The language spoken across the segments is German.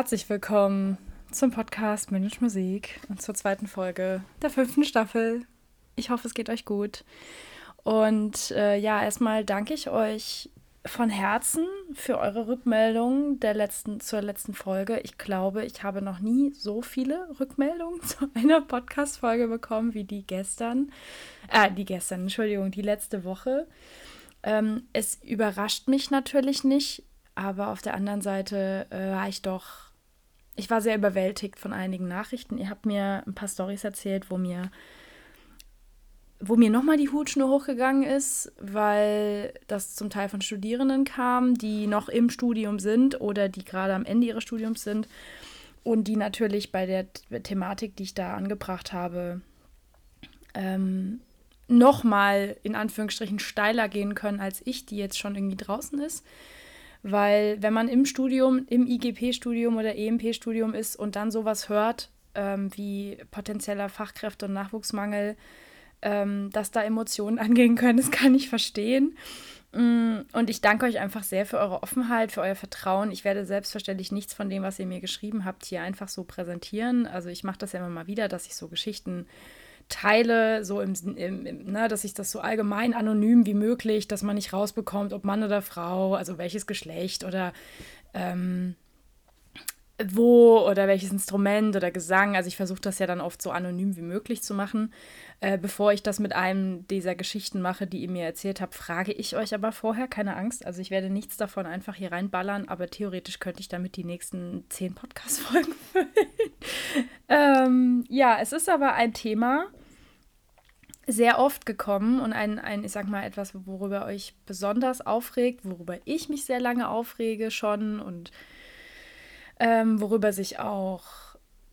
Herzlich willkommen zum Podcast Manage Musik und zur zweiten Folge der fünften Staffel. Ich hoffe, es geht euch gut. Und äh, ja, erstmal danke ich euch von Herzen für eure Rückmeldungen der letzten, zur letzten Folge. Ich glaube, ich habe noch nie so viele Rückmeldungen zu einer Podcast-Folge bekommen wie die gestern. Äh, die gestern, Entschuldigung, die letzte Woche. Ähm, es überrascht mich natürlich nicht, aber auf der anderen Seite äh, war ich doch, ich war sehr überwältigt von einigen Nachrichten. Ihr habt mir ein paar Storys erzählt, wo mir wo mir nochmal die Hutschnur hochgegangen ist, weil das zum Teil von Studierenden kam, die noch im Studium sind oder die gerade am Ende ihres Studiums sind und die natürlich bei der Thematik, die ich da angebracht habe, ähm, nochmal in Anführungsstrichen steiler gehen können als ich, die jetzt schon irgendwie draußen ist. Weil wenn man im Studium, im IGP-Studium oder EMP-Studium ist und dann sowas hört, ähm, wie potenzieller Fachkräfte- und Nachwuchsmangel, ähm, dass da Emotionen angehen können, das kann ich verstehen. Mm, und ich danke euch einfach sehr für eure Offenheit, für euer Vertrauen. Ich werde selbstverständlich nichts von dem, was ihr mir geschrieben habt, hier einfach so präsentieren. Also ich mache das ja immer mal wieder, dass ich so Geschichten teile, so im, im, im ne, dass ich das so allgemein anonym wie möglich, dass man nicht rausbekommt, ob Mann oder Frau, also welches Geschlecht oder ähm, wo oder welches Instrument oder Gesang. Also ich versuche das ja dann oft so anonym wie möglich zu machen. Äh, bevor ich das mit einem dieser Geschichten mache, die ihr mir erzählt habt, frage ich euch aber vorher, keine Angst. Also ich werde nichts davon einfach hier reinballern, aber theoretisch könnte ich damit die nächsten zehn Podcast-Folgen füllen. ähm, ja, es ist aber ein Thema, sehr oft gekommen und ein, ein, ich sag mal, etwas, worüber euch besonders aufregt, worüber ich mich sehr lange aufrege schon und ähm, worüber sich auch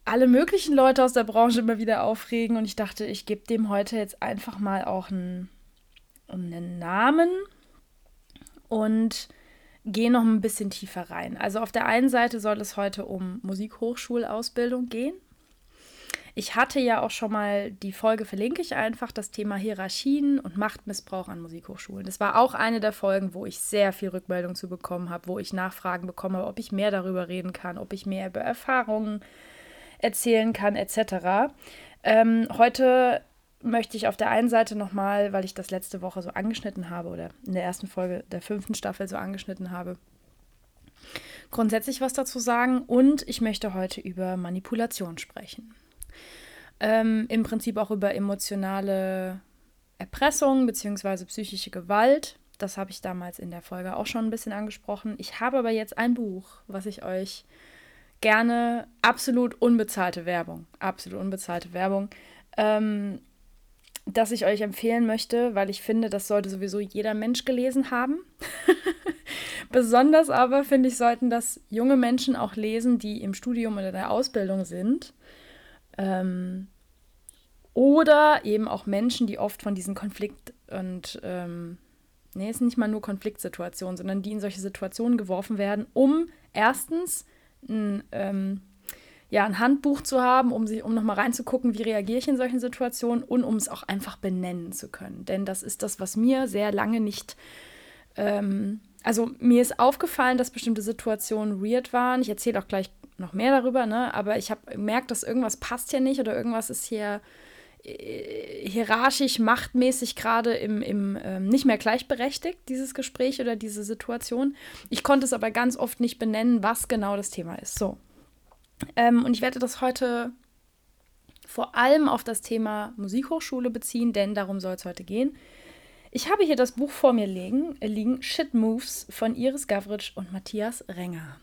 alle möglichen Leute aus der Branche immer wieder aufregen. Und ich dachte, ich gebe dem heute jetzt einfach mal auch einen, einen Namen und gehe noch ein bisschen tiefer rein. Also auf der einen Seite soll es heute um Musikhochschulausbildung gehen. Ich hatte ja auch schon mal, die Folge verlinke ich einfach, das Thema Hierarchien und Machtmissbrauch an Musikhochschulen. Das war auch eine der Folgen, wo ich sehr viel Rückmeldung zu bekommen habe, wo ich Nachfragen bekomme, ob ich mehr darüber reden kann, ob ich mehr über Erfahrungen erzählen kann, etc. Ähm, heute möchte ich auf der einen Seite nochmal, weil ich das letzte Woche so angeschnitten habe oder in der ersten Folge der fünften Staffel so angeschnitten habe, grundsätzlich was dazu sagen und ich möchte heute über Manipulation sprechen. Ähm, Im Prinzip auch über emotionale Erpressung bzw. psychische Gewalt. Das habe ich damals in der Folge auch schon ein bisschen angesprochen. Ich habe aber jetzt ein Buch, was ich euch gerne absolut unbezahlte Werbung, absolut unbezahlte Werbung, ähm, das ich euch empfehlen möchte, weil ich finde, das sollte sowieso jeder Mensch gelesen haben. Besonders aber finde ich, sollten das junge Menschen auch lesen, die im Studium oder der Ausbildung sind ähm, oder eben auch Menschen, die oft von diesen Konflikt- und, ähm, nee, es ist nicht mal nur Konfliktsituationen, sondern die in solche Situationen geworfen werden, um erstens ein, ähm, ja, ein Handbuch zu haben, um, um nochmal reinzugucken, wie reagiere ich in solchen Situationen und um es auch einfach benennen zu können. Denn das ist das, was mir sehr lange nicht ähm, also mir ist aufgefallen, dass bestimmte Situationen weird waren. Ich erzähle auch gleich noch mehr darüber, ne? Aber ich habe gemerkt, dass irgendwas passt hier nicht oder irgendwas ist hier äh, hierarchisch, machtmäßig gerade im, im ähm, nicht mehr gleichberechtigt, dieses Gespräch oder diese Situation. Ich konnte es aber ganz oft nicht benennen, was genau das Thema ist. So. Ähm, und ich werde das heute vor allem auf das Thema Musikhochschule beziehen, denn darum soll es heute gehen. Ich habe hier das Buch vor mir liegen, äh, liegen Shit Moves von Iris Gavritsch und Matthias Renger.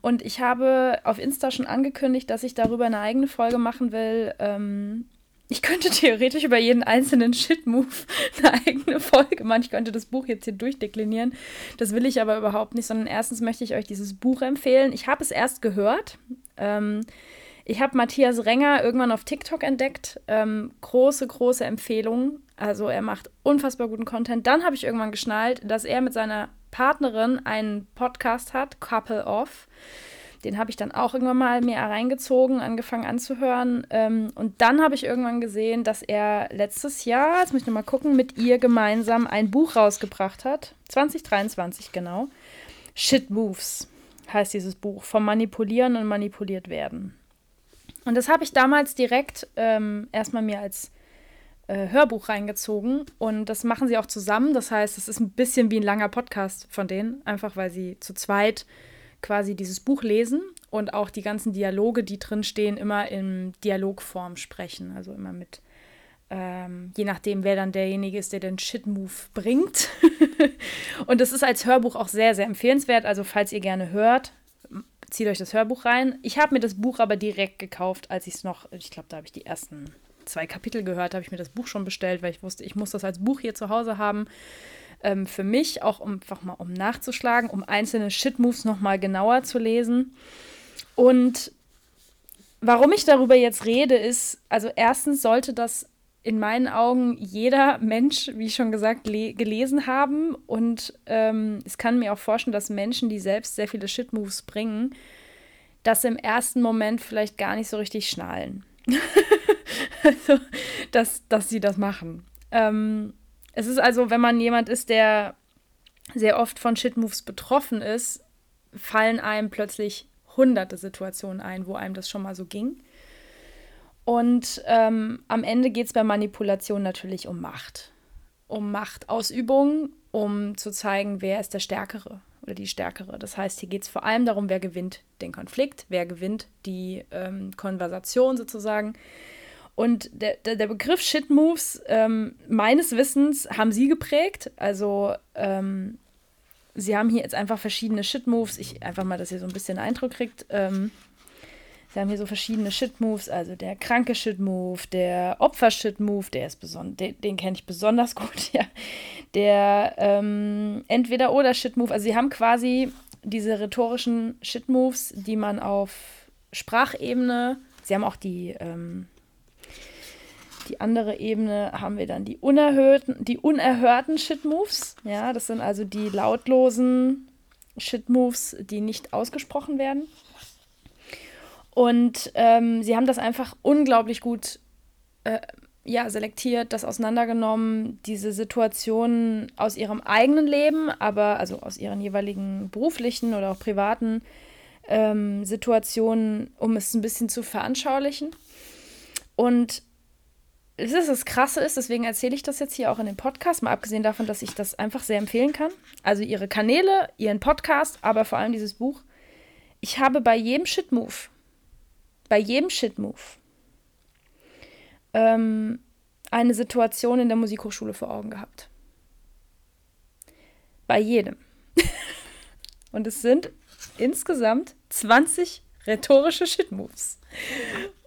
Und ich habe auf Insta schon angekündigt, dass ich darüber eine eigene Folge machen will. Ähm, ich könnte theoretisch über jeden einzelnen Shit-Move eine eigene Folge machen. Ich könnte das Buch jetzt hier durchdeklinieren. Das will ich aber überhaupt nicht, sondern erstens möchte ich euch dieses Buch empfehlen. Ich habe es erst gehört. Ähm, ich habe Matthias Renger irgendwann auf TikTok entdeckt. Ähm, große, große Empfehlung. Also er macht unfassbar guten Content. Dann habe ich irgendwann geschnallt, dass er mit seiner Partnerin einen Podcast hat, Couple Off. Den habe ich dann auch irgendwann mal mehr reingezogen, angefangen anzuhören. Ähm, und dann habe ich irgendwann gesehen, dass er letztes Jahr, jetzt muss ich nochmal gucken, mit ihr gemeinsam ein Buch rausgebracht hat. 2023 genau. Shit Moves heißt dieses Buch, vom Manipulieren und Manipuliert werden. Und das habe ich damals direkt ähm, erstmal mir als äh, Hörbuch reingezogen und das machen sie auch zusammen. Das heißt, es ist ein bisschen wie ein langer Podcast von denen, einfach weil sie zu zweit quasi dieses Buch lesen und auch die ganzen Dialoge, die drin stehen, immer in Dialogform sprechen. Also immer mit, ähm, je nachdem, wer dann derjenige ist, der den Shit-Move bringt. und das ist als Hörbuch auch sehr, sehr empfehlenswert. Also falls ihr gerne hört, zieht euch das Hörbuch rein. Ich habe mir das Buch aber direkt gekauft, als ich es noch, ich glaube, da habe ich die ersten zwei Kapitel gehört, habe ich mir das Buch schon bestellt, weil ich wusste, ich muss das als Buch hier zu Hause haben ähm, für mich, auch um einfach mal um nachzuschlagen, um einzelne Shit-Moves nochmal genauer zu lesen. Und warum ich darüber jetzt rede, ist, also erstens sollte das in meinen Augen jeder Mensch, wie schon gesagt, gelesen haben. Und ähm, es kann mir auch vorstellen, dass Menschen, die selbst sehr viele Shit-Moves bringen, das im ersten Moment vielleicht gar nicht so richtig schnallen. also, dass, dass sie das machen. Ähm, es ist also, wenn man jemand ist, der sehr oft von Shitmoves betroffen ist, fallen einem plötzlich hunderte Situationen ein, wo einem das schon mal so ging. Und ähm, am Ende geht es bei Manipulation natürlich um Macht. Um Machtausübung, um zu zeigen, wer ist der Stärkere oder die Stärkere. Das heißt, hier geht es vor allem darum, wer gewinnt den Konflikt, wer gewinnt die ähm, Konversation sozusagen. Und der, der, der Begriff Shit Moves, ähm, meines Wissens, haben sie geprägt. Also, ähm, sie haben hier jetzt einfach verschiedene Shit Moves. Ich einfach mal, dass ihr so ein bisschen Eindruck kriegt. Sie haben hier so verschiedene Shit Moves. Also der kranke Shit Move, der Opfer Shit Move, der ist besonders, den, den kenne ich besonders gut. Ja. Der ähm, entweder oder Shit Move. Also, sie haben quasi diese rhetorischen Shit Moves, die man auf Sprachebene, sie haben auch die ähm, die andere Ebene haben wir dann die unerhörten, die unerhörten Shit-Moves. Ja, das sind also die lautlosen Shit-Moves, die nicht ausgesprochen werden. Und ähm, sie haben das einfach unglaublich gut äh, ja, selektiert, das auseinandergenommen, diese Situationen aus ihrem eigenen Leben, aber also aus ihren jeweiligen beruflichen oder auch privaten ähm, Situationen, um es ein bisschen zu veranschaulichen. Und es ist das Krasse ist, deswegen erzähle ich das jetzt hier auch in dem Podcast, mal abgesehen davon, dass ich das einfach sehr empfehlen kann. Also ihre Kanäle, ihren Podcast, aber vor allem dieses Buch. Ich habe bei jedem Shit-Move, bei jedem Shit-Move, ähm, eine Situation in der Musikhochschule vor Augen gehabt. Bei jedem. Und es sind insgesamt 20 rhetorische Shit-Moves.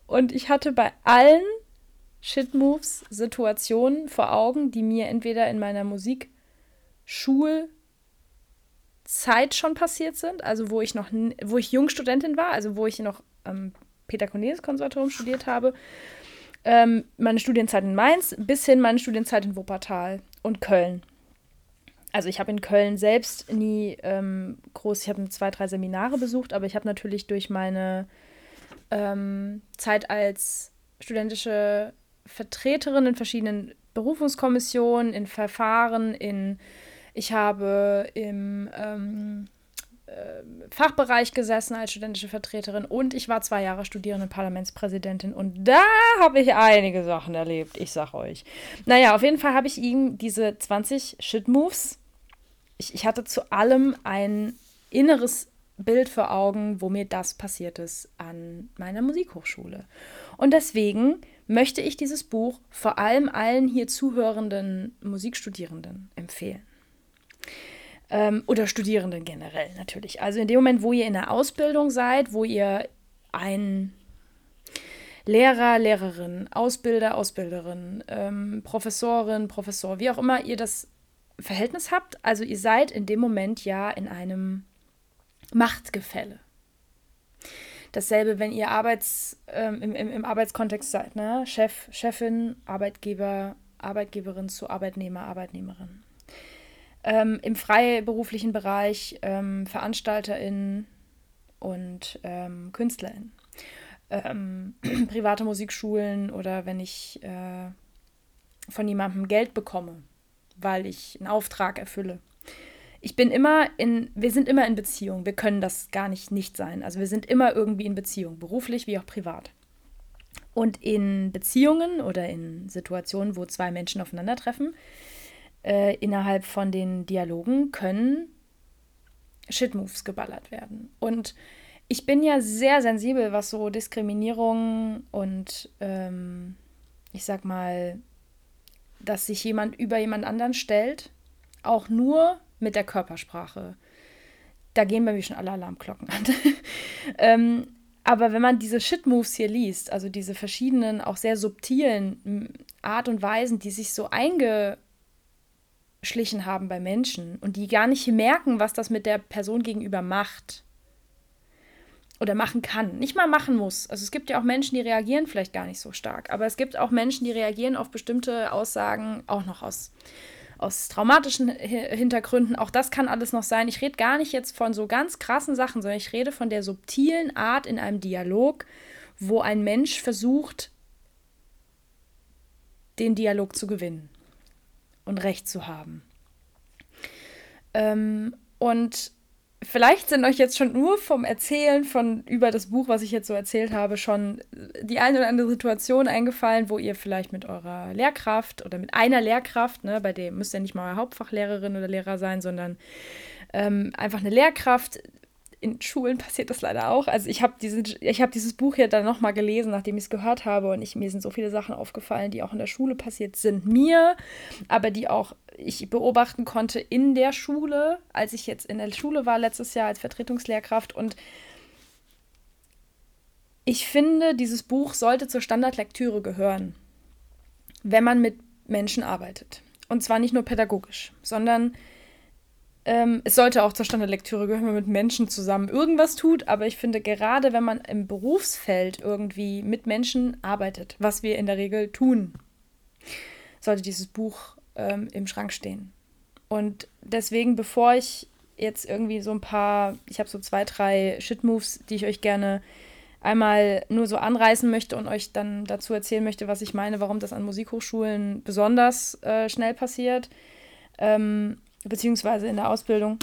Und ich hatte bei allen Shit-Moves, Situationen vor Augen, die mir entweder in meiner Musikschulzeit schon passiert sind, also wo ich noch, wo ich Jungstudentin war, also wo ich noch am Peter Cornelis Konservatorium studiert habe, ähm, meine Studienzeit in Mainz bis hin meine Studienzeit in Wuppertal und Köln. Also ich habe in Köln selbst nie ähm, groß, ich habe zwei, drei Seminare besucht, aber ich habe natürlich durch meine ähm, Zeit als studentische Vertreterin in verschiedenen Berufungskommissionen, in Verfahren, in ich habe im ähm, äh, Fachbereich gesessen als studentische Vertreterin und ich war zwei Jahre studierende Parlamentspräsidentin und da habe ich einige Sachen erlebt, ich sag euch. Naja, auf jeden Fall habe ich ihm diese 20 Shit-Moves. Ich, ich hatte zu allem ein inneres Bild vor Augen, wo mir das passiert ist an meiner Musikhochschule. Und deswegen möchte ich dieses Buch vor allem allen hier zuhörenden Musikstudierenden empfehlen. Ähm, oder Studierenden generell natürlich. Also in dem Moment, wo ihr in der Ausbildung seid, wo ihr ein Lehrer, Lehrerin, Ausbilder, Ausbilderin, ähm, Professorin, Professor, wie auch immer ihr das Verhältnis habt, also ihr seid in dem Moment ja in einem Machtgefälle. Dasselbe, wenn ihr Arbeits, ähm, im, im, im Arbeitskontext seid, ne? Chef, Chefin, Arbeitgeber, Arbeitgeberin zu Arbeitnehmer, Arbeitnehmerin. Ähm, Im freiberuflichen Bereich ähm, VeranstalterInnen und ähm, KünstlerInnen. Ähm, private Musikschulen oder wenn ich äh, von jemandem Geld bekomme, weil ich einen Auftrag erfülle ich bin immer in, wir sind immer in Beziehung. Wir können das gar nicht nicht sein. Also wir sind immer irgendwie in Beziehung, beruflich wie auch privat. Und in Beziehungen oder in Situationen, wo zwei Menschen aufeinandertreffen, äh, innerhalb von den Dialogen können Shitmoves geballert werden. Und ich bin ja sehr sensibel, was so Diskriminierung und ähm, ich sag mal, dass sich jemand über jemand anderen stellt, auch nur mit der Körpersprache. Da gehen bei mir schon alle Alarmglocken an. ähm, aber wenn man diese Shit-Moves hier liest, also diese verschiedenen, auch sehr subtilen Art und Weisen, die sich so eingeschlichen haben bei Menschen und die gar nicht merken, was das mit der Person gegenüber macht oder machen kann, nicht mal machen muss. Also es gibt ja auch Menschen, die reagieren vielleicht gar nicht so stark, aber es gibt auch Menschen, die reagieren auf bestimmte Aussagen auch noch aus aus traumatischen Hintergründen. Auch das kann alles noch sein. Ich rede gar nicht jetzt von so ganz krassen Sachen, sondern ich rede von der subtilen Art in einem Dialog, wo ein Mensch versucht, den Dialog zu gewinnen und Recht zu haben. Ähm, und vielleicht sind euch jetzt schon nur vom Erzählen von über das Buch, was ich jetzt so erzählt habe, schon die eine oder andere Situation eingefallen, wo ihr vielleicht mit eurer Lehrkraft oder mit einer Lehrkraft, ne, bei dem müsst ihr nicht mal Hauptfachlehrerin oder Lehrer sein, sondern ähm, einfach eine Lehrkraft in Schulen passiert das leider auch. Also ich habe hab dieses Buch hier dann nochmal gelesen, nachdem ich es gehört habe und ich, mir sind so viele Sachen aufgefallen, die auch in der Schule passiert sind, mir, aber die auch ich beobachten konnte in der Schule, als ich jetzt in der Schule war letztes Jahr als Vertretungslehrkraft und ich finde, dieses Buch sollte zur Standardlektüre gehören, wenn man mit Menschen arbeitet. Und zwar nicht nur pädagogisch, sondern ähm, es sollte auch zur Standardlektüre gehören, wenn man mit Menschen zusammen irgendwas tut, aber ich finde, gerade wenn man im Berufsfeld irgendwie mit Menschen arbeitet, was wir in der Regel tun, sollte dieses Buch ähm, im Schrank stehen. Und deswegen, bevor ich jetzt irgendwie so ein paar, ich habe so zwei, drei Shit-Moves, die ich euch gerne einmal nur so anreißen möchte und euch dann dazu erzählen möchte, was ich meine, warum das an Musikhochschulen besonders äh, schnell passiert. Ähm, beziehungsweise in der Ausbildung,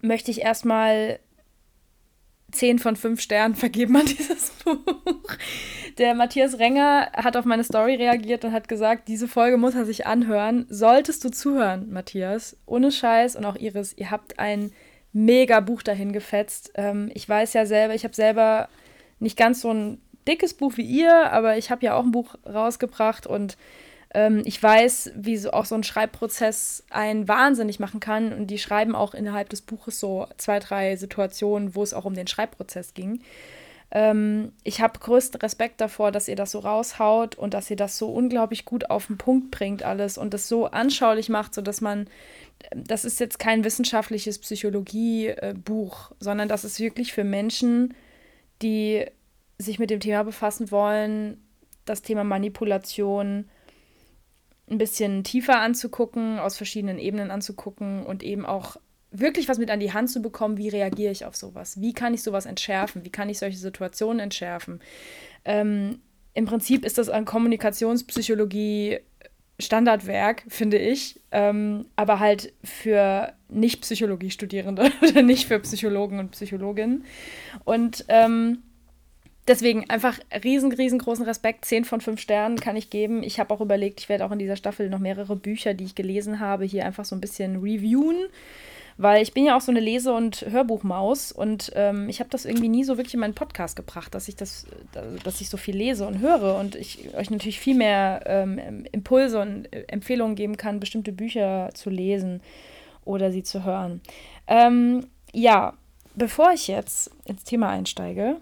möchte ich erstmal 10 von 5 Sternen vergeben an dieses Buch. Der Matthias Renger hat auf meine Story reagiert und hat gesagt, diese Folge muss er sich anhören. Solltest du zuhören, Matthias, ohne Scheiß und auch Iris, ihr habt ein mega Buch dahin gefetzt. Ähm, ich weiß ja selber, ich habe selber nicht ganz so ein dickes Buch wie ihr, aber ich habe ja auch ein Buch rausgebracht und ähm, ich weiß, wie so auch so ein Schreibprozess einen wahnsinnig machen kann. Und die schreiben auch innerhalb des Buches so zwei, drei Situationen, wo es auch um den Schreibprozess ging. Ähm, ich habe größten Respekt davor, dass ihr das so raushaut und dass ihr das so unglaublich gut auf den Punkt bringt alles und das so anschaulich macht, sodass man, das ist jetzt kein wissenschaftliches Psychologiebuch, sondern das ist wirklich für Menschen, die sich mit dem Thema befassen wollen, das Thema Manipulation, ein bisschen tiefer anzugucken, aus verschiedenen Ebenen anzugucken und eben auch wirklich was mit an die Hand zu bekommen, wie reagiere ich auf sowas? Wie kann ich sowas entschärfen? Wie kann ich solche Situationen entschärfen? Ähm, Im Prinzip ist das ein Kommunikationspsychologie Standardwerk, finde ich, ähm, aber halt für Nicht-Psychologie-Studierende oder nicht für Psychologen und Psychologinnen. Und ähm, deswegen einfach riesen, riesengroßen Respekt. 10 von 5 Sternen kann ich geben. Ich habe auch überlegt, ich werde auch in dieser Staffel noch mehrere Bücher, die ich gelesen habe, hier einfach so ein bisschen reviewen. Weil ich bin ja auch so eine Lese- und Hörbuchmaus und ähm, ich habe das irgendwie nie so wirklich in meinen Podcast gebracht, dass ich das, dass ich so viel lese und höre und ich euch natürlich viel mehr ähm, Impulse und äh, Empfehlungen geben kann, bestimmte Bücher zu lesen oder sie zu hören. Ähm, ja, bevor ich jetzt ins Thema einsteige,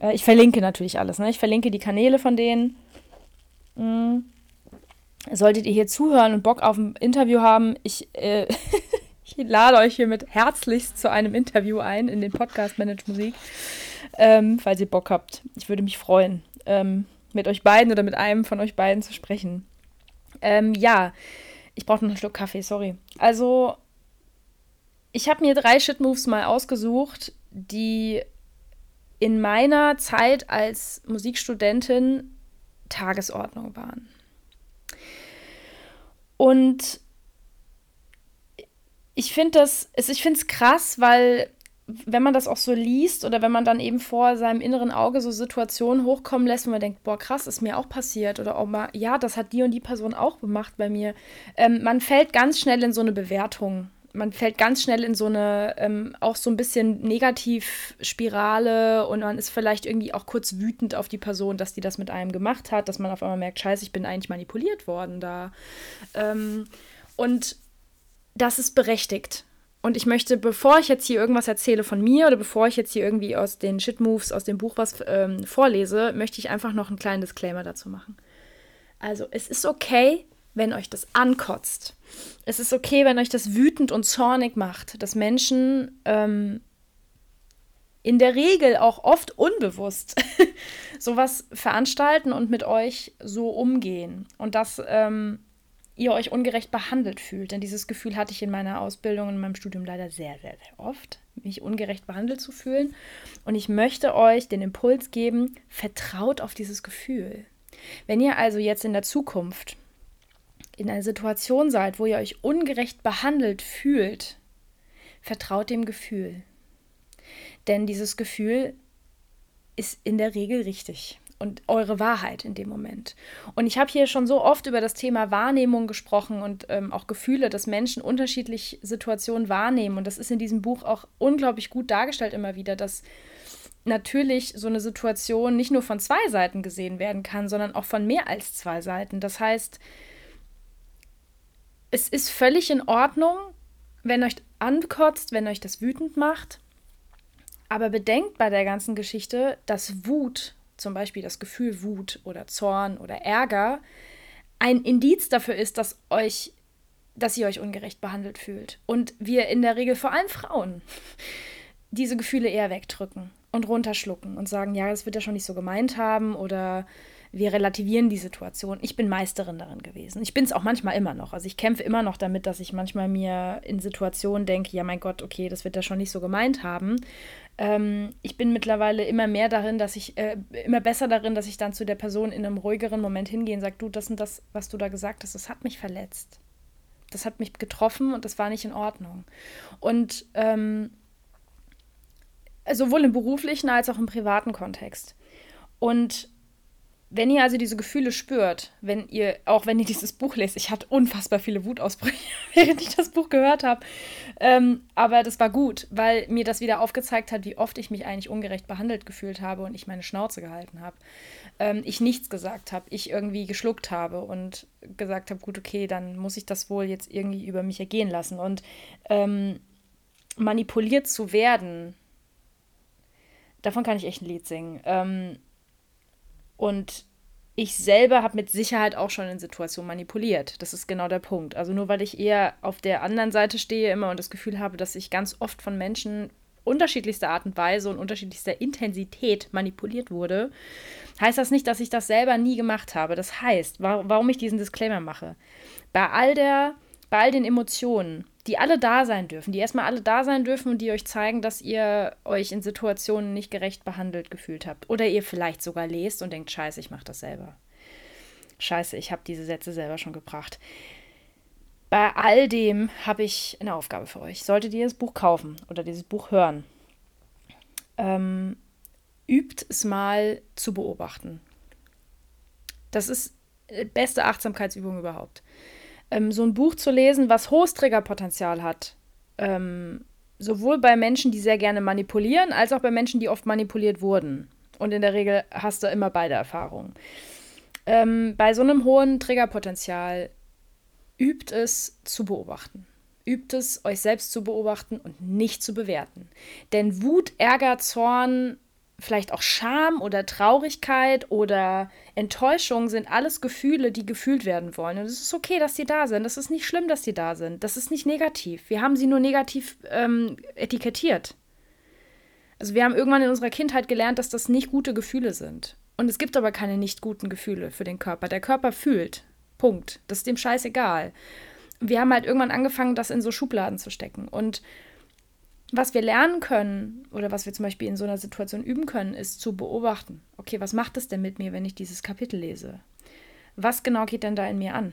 äh, ich verlinke natürlich alles. Ne? Ich verlinke die Kanäle von denen. Mhm. Solltet ihr hier zuhören und Bock auf ein Interview haben, ich, äh, ich lade euch hiermit herzlichst zu einem Interview ein in den Podcast Manage Musik, ähm, falls ihr Bock habt. Ich würde mich freuen, ähm, mit euch beiden oder mit einem von euch beiden zu sprechen. Ähm, ja, ich brauche noch einen Schluck Kaffee, sorry. Also, ich habe mir drei Shit-Moves mal ausgesucht, die in meiner Zeit als Musikstudentin Tagesordnung waren. Und ich finde das, ich finde es krass, weil wenn man das auch so liest oder wenn man dann eben vor seinem inneren Auge so Situationen hochkommen lässt, wo man denkt, boah, krass, ist mir auch passiert oder auch mal, ja, das hat die und die Person auch gemacht bei mir. Ähm, man fällt ganz schnell in so eine Bewertung. Man fällt ganz schnell in so eine, ähm, auch so ein bisschen Negativspirale und man ist vielleicht irgendwie auch kurz wütend auf die Person, dass die das mit einem gemacht hat, dass man auf einmal merkt, scheiße, ich bin eigentlich manipuliert worden da. Ähm, und das ist berechtigt. Und ich möchte, bevor ich jetzt hier irgendwas erzähle von mir oder bevor ich jetzt hier irgendwie aus den Shit-Moves aus dem Buch was ähm, vorlese, möchte ich einfach noch einen kleinen Disclaimer dazu machen. Also, es ist okay, wenn euch das ankotzt. Es ist okay, wenn euch das wütend und zornig macht, dass Menschen ähm, in der Regel auch oft unbewusst sowas veranstalten und mit euch so umgehen. Und das ähm, ihr euch ungerecht behandelt fühlt. Denn dieses Gefühl hatte ich in meiner Ausbildung und in meinem Studium leider sehr, sehr, sehr oft, mich ungerecht behandelt zu fühlen. Und ich möchte euch den Impuls geben, vertraut auf dieses Gefühl. Wenn ihr also jetzt in der Zukunft in einer Situation seid, wo ihr euch ungerecht behandelt fühlt, vertraut dem Gefühl. Denn dieses Gefühl ist in der Regel richtig und eure Wahrheit in dem Moment. Und ich habe hier schon so oft über das Thema Wahrnehmung gesprochen und ähm, auch Gefühle, dass Menschen unterschiedlich Situationen wahrnehmen. Und das ist in diesem Buch auch unglaublich gut dargestellt immer wieder, dass natürlich so eine Situation nicht nur von zwei Seiten gesehen werden kann, sondern auch von mehr als zwei Seiten. Das heißt, es ist völlig in Ordnung, wenn euch ankotzt, wenn euch das wütend macht. Aber bedenkt bei der ganzen Geschichte, dass Wut zum Beispiel das Gefühl Wut oder Zorn oder Ärger, ein Indiz dafür ist, dass euch, dass ihr euch ungerecht behandelt fühlt. Und wir in der Regel, vor allem Frauen, diese Gefühle eher wegdrücken und runterschlucken und sagen, ja, das wird er schon nicht so gemeint haben oder wir relativieren die Situation. Ich bin Meisterin darin gewesen. Ich bin es auch manchmal immer noch. Also ich kämpfe immer noch damit, dass ich manchmal mir in Situationen denke, ja mein Gott, okay, das wird er schon nicht so gemeint haben. Ähm, ich bin mittlerweile immer mehr darin, dass ich, äh, immer besser darin, dass ich dann zu der Person in einem ruhigeren Moment hingehe und sage, du, das und das, was du da gesagt hast, das hat mich verletzt. Das hat mich getroffen und das war nicht in Ordnung. Und ähm, sowohl im beruflichen als auch im privaten Kontext. Und wenn ihr also diese Gefühle spürt, wenn ihr, auch wenn ihr dieses Buch lest, ich hatte unfassbar viele Wutausbrüche, während ich das Buch gehört habe. Ähm, aber das war gut, weil mir das wieder aufgezeigt hat, wie oft ich mich eigentlich ungerecht behandelt gefühlt habe und ich meine Schnauze gehalten habe. Ähm, ich nichts gesagt habe, ich irgendwie geschluckt habe und gesagt habe, gut, okay, dann muss ich das wohl jetzt irgendwie über mich ergehen lassen. Und ähm, manipuliert zu werden, davon kann ich echt ein Lied singen. Ähm, und ich selber habe mit Sicherheit auch schon in Situationen manipuliert. Das ist genau der Punkt. Also nur weil ich eher auf der anderen Seite stehe immer und das Gefühl habe, dass ich ganz oft von Menschen unterschiedlichster Art und Weise und unterschiedlichster Intensität manipuliert wurde, heißt das nicht, dass ich das selber nie gemacht habe. Das heißt, warum ich diesen Disclaimer mache. Bei all der, bei all den Emotionen, die alle da sein dürfen, die erstmal alle da sein dürfen und die euch zeigen, dass ihr euch in Situationen nicht gerecht behandelt gefühlt habt. Oder ihr vielleicht sogar lest und denkt, scheiße, ich mache das selber. Scheiße, ich habe diese Sätze selber schon gebracht. Bei all dem habe ich eine Aufgabe für euch. Solltet ihr das Buch kaufen oder dieses Buch hören, ähm, übt es mal zu beobachten. Das ist die beste Achtsamkeitsübung überhaupt ähm, so ein Buch zu lesen, was hohes Triggerpotenzial hat. Ähm, sowohl bei Menschen, die sehr gerne manipulieren, als auch bei Menschen, die oft manipuliert wurden. Und in der Regel hast du immer beide Erfahrungen. Ähm, bei so einem hohen Triggerpotenzial übt es zu beobachten. Übt es, euch selbst zu beobachten und nicht zu bewerten. Denn Wut, Ärger, Zorn, vielleicht auch Scham oder Traurigkeit oder Enttäuschung sind alles Gefühle, die gefühlt werden wollen. Und es ist okay, dass sie da sind. Es ist nicht schlimm, dass sie da sind. Das ist nicht negativ. Wir haben sie nur negativ ähm, etikettiert. Also wir haben irgendwann in unserer Kindheit gelernt, dass das nicht gute Gefühle sind. Und es gibt aber keine nicht guten Gefühle für den Körper. Der Körper fühlt. Punkt. Das ist dem scheißegal. Wir haben halt irgendwann angefangen, das in so Schubladen zu stecken. Und was wir lernen können oder was wir zum Beispiel in so einer Situation üben können, ist zu beobachten. Okay, was macht es denn mit mir, wenn ich dieses Kapitel lese? Was genau geht denn da in mir an?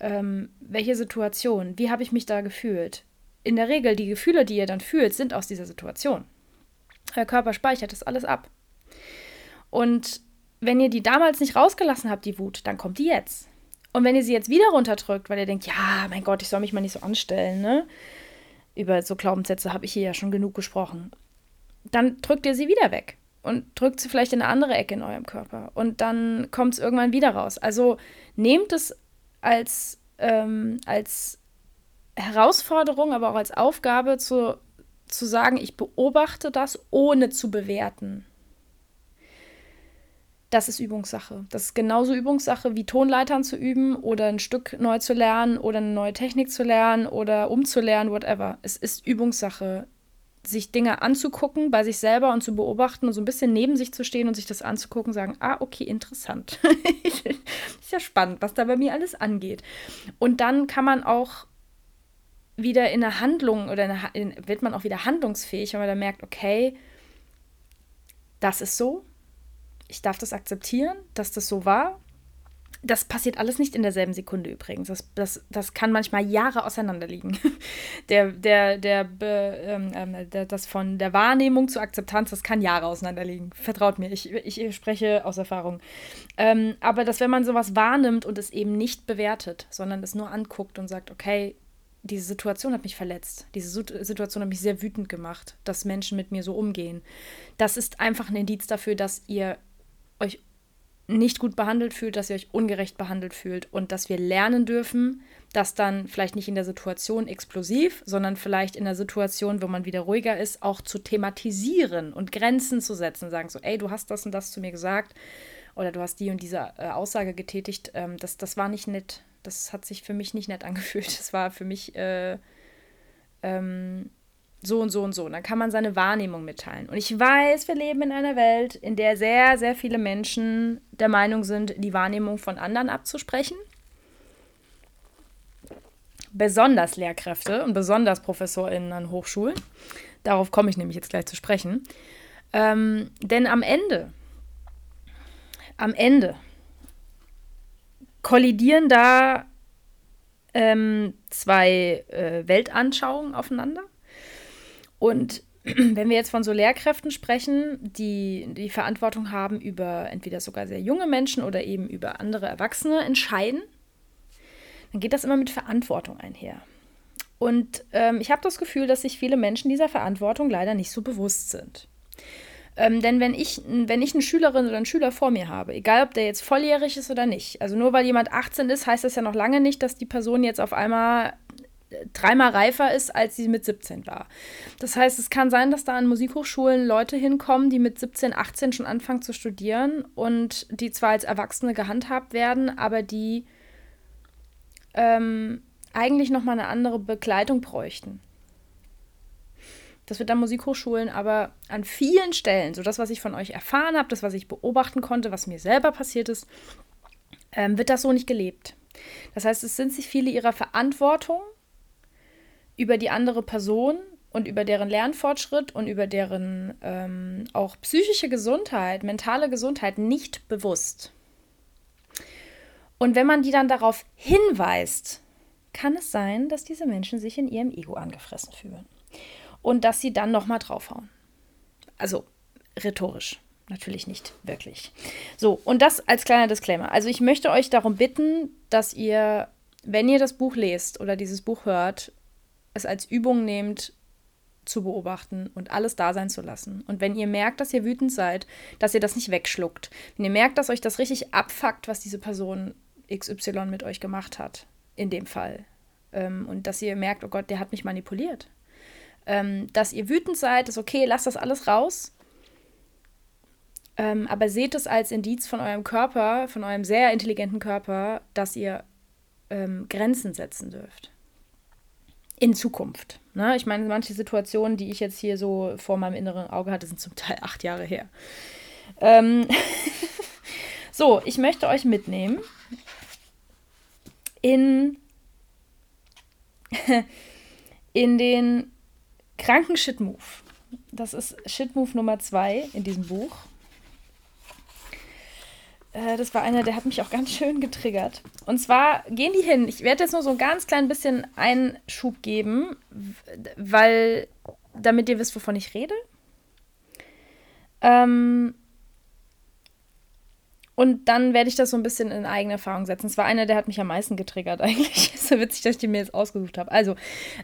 Ähm, welche Situation? Wie habe ich mich da gefühlt? in der Regel die Gefühle, die ihr dann fühlt, sind aus dieser Situation. Euer Körper speichert das alles ab. Und wenn ihr die damals nicht rausgelassen habt, die Wut, dann kommt die jetzt. Und wenn ihr sie jetzt wieder runterdrückt, weil ihr denkt, ja, mein Gott, ich soll mich mal nicht so anstellen, ne? Über so Glaubenssätze habe ich hier ja schon genug gesprochen. Dann drückt ihr sie wieder weg und drückt sie vielleicht in eine andere Ecke in eurem Körper. Und dann kommt es irgendwann wieder raus. Also nehmt es als, ähm, als Herausforderung, aber auch als Aufgabe zu, zu sagen, ich beobachte das, ohne zu bewerten. Das ist Übungssache. Das ist genauso Übungssache wie Tonleitern zu üben oder ein Stück neu zu lernen oder eine neue Technik zu lernen oder umzulernen, whatever. Es ist Übungssache, sich Dinge anzugucken bei sich selber und zu beobachten und so ein bisschen neben sich zu stehen und sich das anzugucken, sagen, ah, okay, interessant. ist ja spannend, was da bei mir alles angeht. Und dann kann man auch wieder in der Handlung oder in, wird man auch wieder handlungsfähig, wenn man da merkt, okay, das ist so, ich darf das akzeptieren, dass das so war. Das passiert alles nicht in derselben Sekunde übrigens. Das, das, das kann manchmal Jahre auseinanderliegen. Der, der, der, ähm, ähm, der, das von der Wahrnehmung zur Akzeptanz, das kann Jahre auseinanderliegen. Vertraut mir, ich, ich spreche aus Erfahrung. Ähm, aber dass wenn man sowas wahrnimmt und es eben nicht bewertet, sondern es nur anguckt und sagt, okay, diese Situation hat mich verletzt. Diese Situation hat mich sehr wütend gemacht, dass Menschen mit mir so umgehen. Das ist einfach ein Indiz dafür, dass ihr euch nicht gut behandelt fühlt, dass ihr euch ungerecht behandelt fühlt und dass wir lernen dürfen, das dann vielleicht nicht in der Situation explosiv, sondern vielleicht in der Situation, wo man wieder ruhiger ist, auch zu thematisieren und Grenzen zu setzen, sagen so, ey, du hast das und das zu mir gesagt oder du hast die und diese äh, Aussage getätigt, ähm, das, das war nicht nett, das hat sich für mich nicht nett angefühlt, das war für mich äh, ähm, so und so und so. Und dann kann man seine Wahrnehmung mitteilen. Und ich weiß, wir leben in einer Welt, in der sehr, sehr viele Menschen der Meinung sind, die Wahrnehmung von anderen abzusprechen. Besonders Lehrkräfte und besonders ProfessorInnen an Hochschulen. Darauf komme ich nämlich jetzt gleich zu sprechen. Ähm, denn am Ende, am Ende kollidieren da ähm, zwei äh, Weltanschauungen aufeinander. Und wenn wir jetzt von so Lehrkräften sprechen, die die Verantwortung haben über entweder sogar sehr junge Menschen oder eben über andere Erwachsene entscheiden, dann geht das immer mit Verantwortung einher. Und ähm, ich habe das Gefühl, dass sich viele Menschen dieser Verantwortung leider nicht so bewusst sind. Ähm, denn wenn ich, wenn ich eine Schülerin oder einen Schüler vor mir habe, egal ob der jetzt volljährig ist oder nicht, also nur weil jemand 18 ist, heißt das ja noch lange nicht, dass die Person jetzt auf einmal dreimal reifer ist, als sie mit 17 war. Das heißt, es kann sein, dass da an Musikhochschulen Leute hinkommen, die mit 17, 18 schon anfangen zu studieren und die zwar als Erwachsene gehandhabt werden, aber die ähm, eigentlich nochmal eine andere Begleitung bräuchten. Das wird an Musikhochschulen aber an vielen Stellen, so das, was ich von euch erfahren habe, das, was ich beobachten konnte, was mir selber passiert ist, ähm, wird das so nicht gelebt. Das heißt, es sind sich viele ihrer Verantwortung über die andere Person und über deren Lernfortschritt und über deren ähm, auch psychische Gesundheit, mentale Gesundheit nicht bewusst. Und wenn man die dann darauf hinweist, kann es sein, dass diese Menschen sich in ihrem Ego angefressen fühlen und dass sie dann nochmal draufhauen. Also rhetorisch, natürlich nicht wirklich. So, und das als kleiner Disclaimer. Also ich möchte euch darum bitten, dass ihr, wenn ihr das Buch lest oder dieses Buch hört, es als Übung nehmt, zu beobachten und alles da sein zu lassen. Und wenn ihr merkt, dass ihr wütend seid, dass ihr das nicht wegschluckt. Wenn ihr merkt, dass euch das richtig abfuckt, was diese Person XY mit euch gemacht hat, in dem Fall. Ähm, und dass ihr merkt, oh Gott, der hat mich manipuliert. Ähm, dass ihr wütend seid, ist okay, lasst das alles raus. Ähm, aber seht es als Indiz von eurem Körper, von eurem sehr intelligenten Körper, dass ihr ähm, Grenzen setzen dürft in Zukunft. Ne? Ich meine, manche Situationen, die ich jetzt hier so vor meinem inneren Auge hatte, sind zum Teil acht Jahre her. Ähm so, ich möchte euch mitnehmen in, in den kranken Shit-Move. Das ist Shit-Move Nummer zwei in diesem Buch. Äh, das war einer, der hat mich auch ganz schön getriggert. Und zwar gehen die hin. Ich werde jetzt nur so ein ganz klein bisschen Einschub geben, weil, damit ihr wisst, wovon ich rede. Ähm, und dann werde ich das so ein bisschen in eigene Erfahrung setzen. Es war einer, der hat mich am meisten getriggert eigentlich. ist so witzig, dass ich die mir jetzt ausgesucht habe. Also,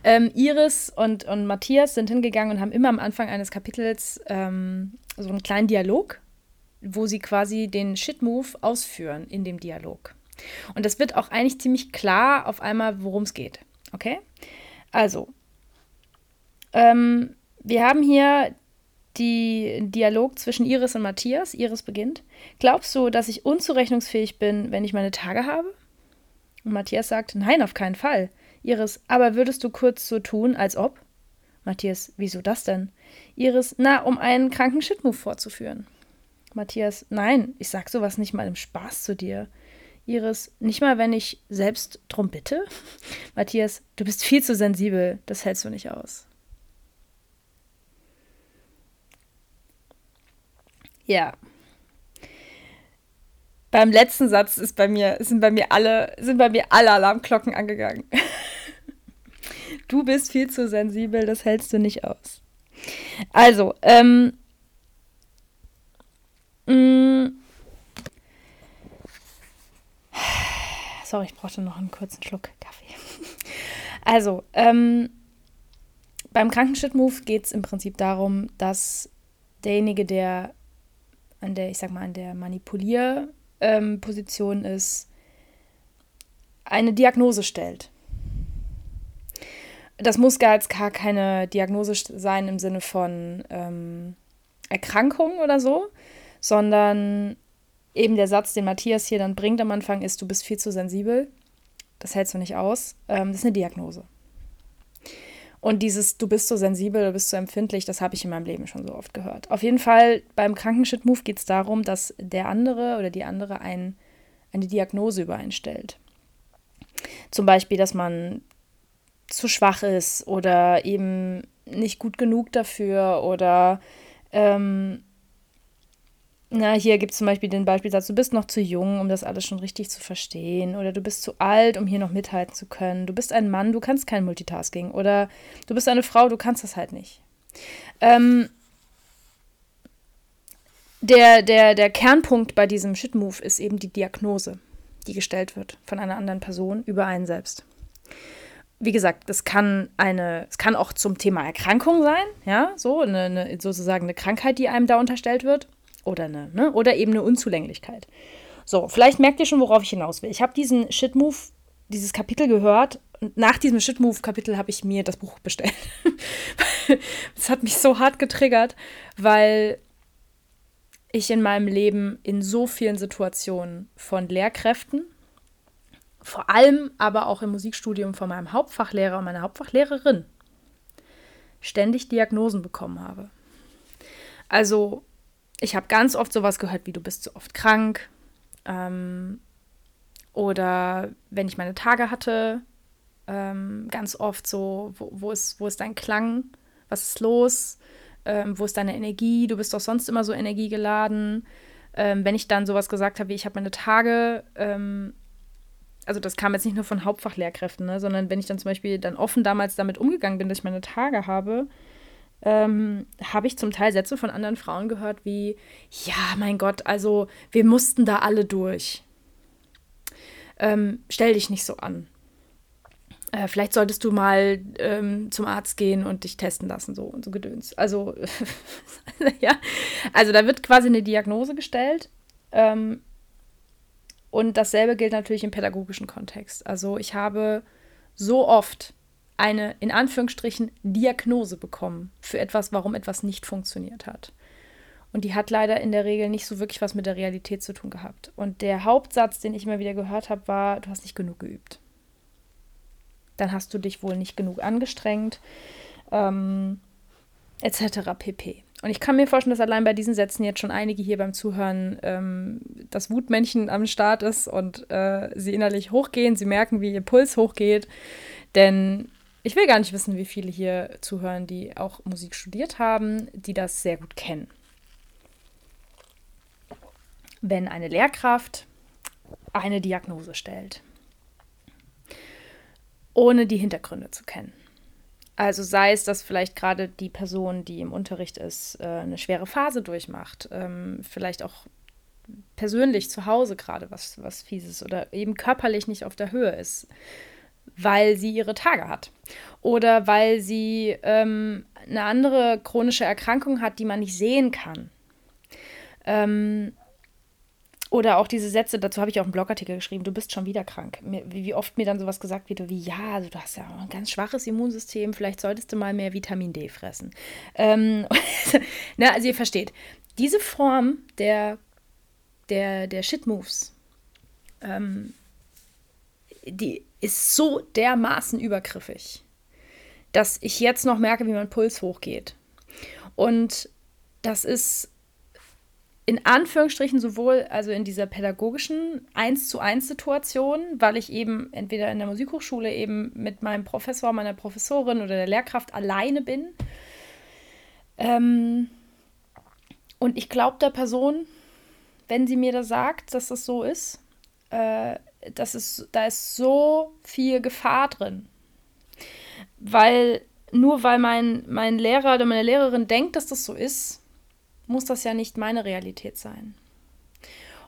ähm, Iris und, und Matthias sind hingegangen und haben immer am Anfang eines Kapitels ähm, so einen kleinen Dialog, wo sie quasi den Shit-Move ausführen in dem Dialog. Und das wird auch eigentlich ziemlich klar auf einmal, worum es geht. Okay? Also, ähm, wir haben hier die Dialog zwischen Iris und Matthias. Iris beginnt. Glaubst du, dass ich unzurechnungsfähig bin, wenn ich meine Tage habe? Und Matthias sagt, nein, auf keinen Fall. Iris, aber würdest du kurz so tun, als ob? Matthias, wieso das denn? Iris, na, um einen kranken Shitmove vorzuführen. Matthias, nein, ich sag sowas nicht mal im Spaß zu dir. Iris, nicht mal, wenn ich selbst drum bitte? Matthias, du bist viel zu sensibel, das hältst du nicht aus. Ja. Beim letzten Satz ist bei mir, sind bei mir alle, sind bei mir alle Alarmglocken angegangen. du bist viel zu sensibel, das hältst du nicht aus. Also, ähm. sorry, ich brauchte noch einen kurzen Schluck Kaffee. Also, ähm, beim Krankenschritt-Move geht es im Prinzip darum, dass derjenige, der an der, ich sag mal, an der Manipulierposition ähm, ist, eine Diagnose stellt. Das muss gar jetzt gar keine Diagnose sein im Sinne von ähm, Erkrankung oder so, sondern eben der Satz, den Matthias hier dann bringt am Anfang, ist, du bist viel zu sensibel. Das hältst du nicht aus. Ähm, das ist eine Diagnose. Und dieses, du bist so sensibel, du bist so empfindlich, das habe ich in meinem Leben schon so oft gehört. Auf jeden Fall beim Krankenschritt-Move geht es darum, dass der andere oder die andere ein, eine Diagnose übereinstellt. Zum Beispiel, dass man zu schwach ist oder eben nicht gut genug dafür oder ähm, na, hier gibt es zum Beispiel den Beispielsatz, du bist noch zu jung, um das alles schon richtig zu verstehen. Oder du bist zu alt, um hier noch mithalten zu können. Du bist ein Mann, du kannst kein Multitasking. Oder du bist eine Frau, du kannst das halt nicht. Ähm, der, der, der Kernpunkt bei diesem Shit-Move ist eben die Diagnose, die gestellt wird von einer anderen Person über einen selbst. Wie gesagt, das kann eine, es kann auch zum Thema Erkrankung sein, ja, so eine, eine sozusagen eine Krankheit, die einem da unterstellt wird oder, eine, ne? oder eben eine Unzulänglichkeit. So, vielleicht merkt ihr schon, worauf ich hinaus will. Ich habe diesen Shit-Move, dieses Kapitel gehört und nach diesem Shit-Move-Kapitel habe ich mir das Buch bestellt. das hat mich so hart getriggert, weil ich in meinem Leben in so vielen Situationen von Lehrkräften, vor allem aber auch im Musikstudium von meinem Hauptfachlehrer und meiner Hauptfachlehrerin, ständig Diagnosen bekommen habe. Also ich habe ganz oft sowas gehört wie du bist zu oft krank. Ähm, oder wenn ich meine Tage hatte, ähm, ganz oft so, wo, wo, ist, wo ist dein Klang? Was ist los? Ähm, wo ist deine Energie? Du bist doch sonst immer so energiegeladen. Ähm, wenn ich dann sowas gesagt habe wie ich habe meine Tage, ähm, also das kam jetzt nicht nur von Hauptfachlehrkräften, ne, sondern wenn ich dann zum Beispiel dann offen damals damit umgegangen bin, dass ich meine Tage habe, ähm, habe ich zum Teil Sätze von anderen Frauen gehört wie, ja, mein Gott, also wir mussten da alle durch. Ähm, stell dich nicht so an. Äh, vielleicht solltest du mal ähm, zum Arzt gehen und dich testen lassen, so und so gedöns. Also, ja, also da wird quasi eine Diagnose gestellt. Ähm, und dasselbe gilt natürlich im pädagogischen Kontext. Also ich habe so oft eine in Anführungsstrichen Diagnose bekommen für etwas, warum etwas nicht funktioniert hat. Und die hat leider in der Regel nicht so wirklich was mit der Realität zu tun gehabt. Und der Hauptsatz, den ich immer wieder gehört habe, war, du hast nicht genug geübt. Dann hast du dich wohl nicht genug angestrengt, ähm, etc. pp. Und ich kann mir vorstellen, dass allein bei diesen Sätzen jetzt schon einige hier beim Zuhören ähm, das Wutmännchen am Start ist und äh, sie innerlich hochgehen, sie merken, wie ihr Puls hochgeht. Denn ich will gar nicht wissen, wie viele hier zuhören, die auch Musik studiert haben, die das sehr gut kennen. wenn eine Lehrkraft eine Diagnose stellt, ohne die Hintergründe zu kennen. Also sei es, dass vielleicht gerade die Person, die im Unterricht ist, äh, eine schwere Phase durchmacht, ähm, vielleicht auch persönlich zu Hause gerade was, was Fieses oder eben körperlich nicht auf der Höhe ist, weil sie ihre Tage hat oder weil sie ähm, eine andere chronische Erkrankung hat, die man nicht sehen kann. Ähm, oder auch diese Sätze, dazu habe ich auch einen Blogartikel geschrieben, du bist schon wieder krank. Wie, oft mir dann sowas gesagt wird, wie ja, also du hast ja ein ganz schwaches Immunsystem, vielleicht solltest du mal mehr Vitamin D fressen. Ähm, na, also ihr versteht, diese Form der, der, der Shit-Moves, ähm, die ist so dermaßen übergriffig, dass ich jetzt noch merke, wie mein Puls hochgeht. Und das ist in Anführungsstrichen sowohl also in dieser pädagogischen 1 zu 1 Situation, weil ich eben entweder in der Musikhochschule eben mit meinem Professor, meiner Professorin oder der Lehrkraft alleine bin. Ähm, und ich glaube der Person, wenn sie mir das sagt, dass das so ist, äh, das ist, da ist so viel Gefahr drin. Weil nur weil mein, mein Lehrer oder meine Lehrerin denkt, dass das so ist, muss das ja nicht meine Realität sein.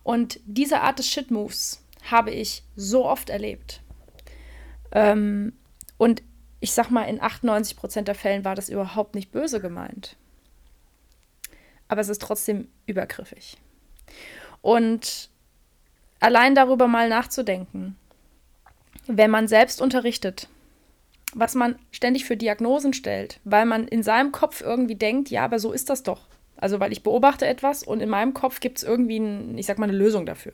Und diese Art des Shit-Moves habe ich so oft erlebt. Ähm, und ich sag mal, in 98 Prozent der Fällen war das überhaupt nicht böse gemeint. Aber es ist trotzdem übergriffig. Und allein darüber mal nachzudenken, wenn man selbst unterrichtet, was man ständig für Diagnosen stellt, weil man in seinem Kopf irgendwie denkt, ja, aber so ist das doch. Also weil ich beobachte etwas und in meinem Kopf gibt es irgendwie, ein, ich sag mal, eine Lösung dafür.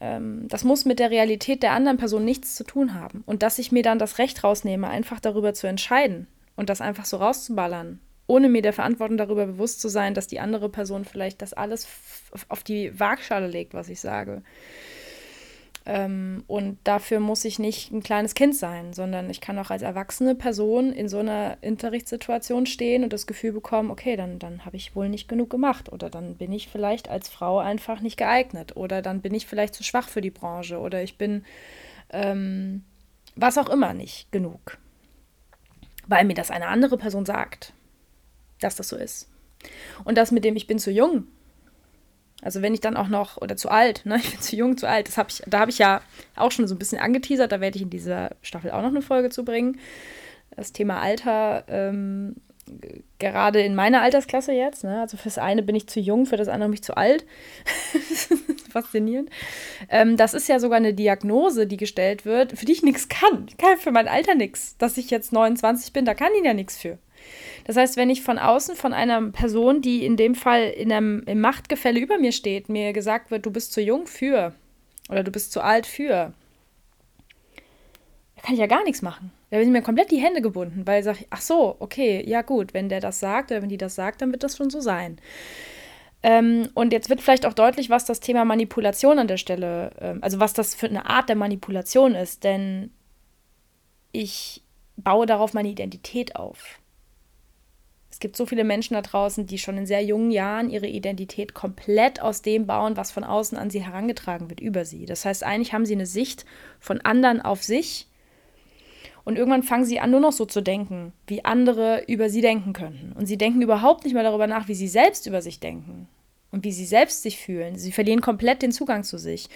Ähm, das muss mit der Realität der anderen Person nichts zu tun haben. Und dass ich mir dann das Recht rausnehme, einfach darüber zu entscheiden und das einfach so rauszuballern, ohne mir der Verantwortung darüber bewusst zu sein, dass die andere Person vielleicht das alles auf die Waagschale legt, was ich sage. Ähm, und dafür muss ich nicht ein kleines Kind sein, sondern ich kann auch als erwachsene Person in so einer Unterrichtssituation stehen und das Gefühl bekommen, okay, dann, dann habe ich wohl nicht genug gemacht oder dann bin ich vielleicht als Frau einfach nicht geeignet oder dann bin ich vielleicht zu schwach für die Branche oder ich bin ähm, was auch immer nicht genug, weil mir das eine andere Person sagt, dass das so ist. Und das mit dem ich bin zu jung, also wenn ich dann auch noch, oder zu alt, ne? Ich bin zu jung, zu alt. Das hab ich, da habe ich ja auch schon so ein bisschen angeteasert, da werde ich in dieser Staffel auch noch eine Folge zu bringen. Das Thema Alter, ähm, gerade in meiner Altersklasse jetzt, ne? Also fürs eine bin ich zu jung, für das andere bin ich zu alt. Faszinierend. Ähm, das ist ja sogar eine Diagnose, die gestellt wird, für die ich nichts kann. Ich kann für mein Alter nichts. Dass ich jetzt 29 bin, da kann ich ja nichts für. Das heißt, wenn ich von außen von einer Person, die in dem Fall in einem im Machtgefälle über mir steht, mir gesagt wird, du bist zu jung für oder du bist zu alt für, da kann ich ja gar nichts machen. Da bin ich mir komplett die Hände gebunden, weil ich sage, ach so, okay, ja gut, wenn der das sagt oder wenn die das sagt, dann wird das schon so sein. Ähm, und jetzt wird vielleicht auch deutlich, was das Thema Manipulation an der Stelle, ähm, also was das für eine Art der Manipulation ist, denn ich baue darauf meine Identität auf. Es gibt so viele Menschen da draußen, die schon in sehr jungen Jahren ihre Identität komplett aus dem bauen, was von außen an sie herangetragen wird, über sie. Das heißt, eigentlich haben sie eine Sicht von anderen auf sich und irgendwann fangen sie an, nur noch so zu denken, wie andere über sie denken könnten. Und sie denken überhaupt nicht mehr darüber nach, wie sie selbst über sich denken und wie sie selbst sich fühlen. Sie verlieren komplett den Zugang zu sich.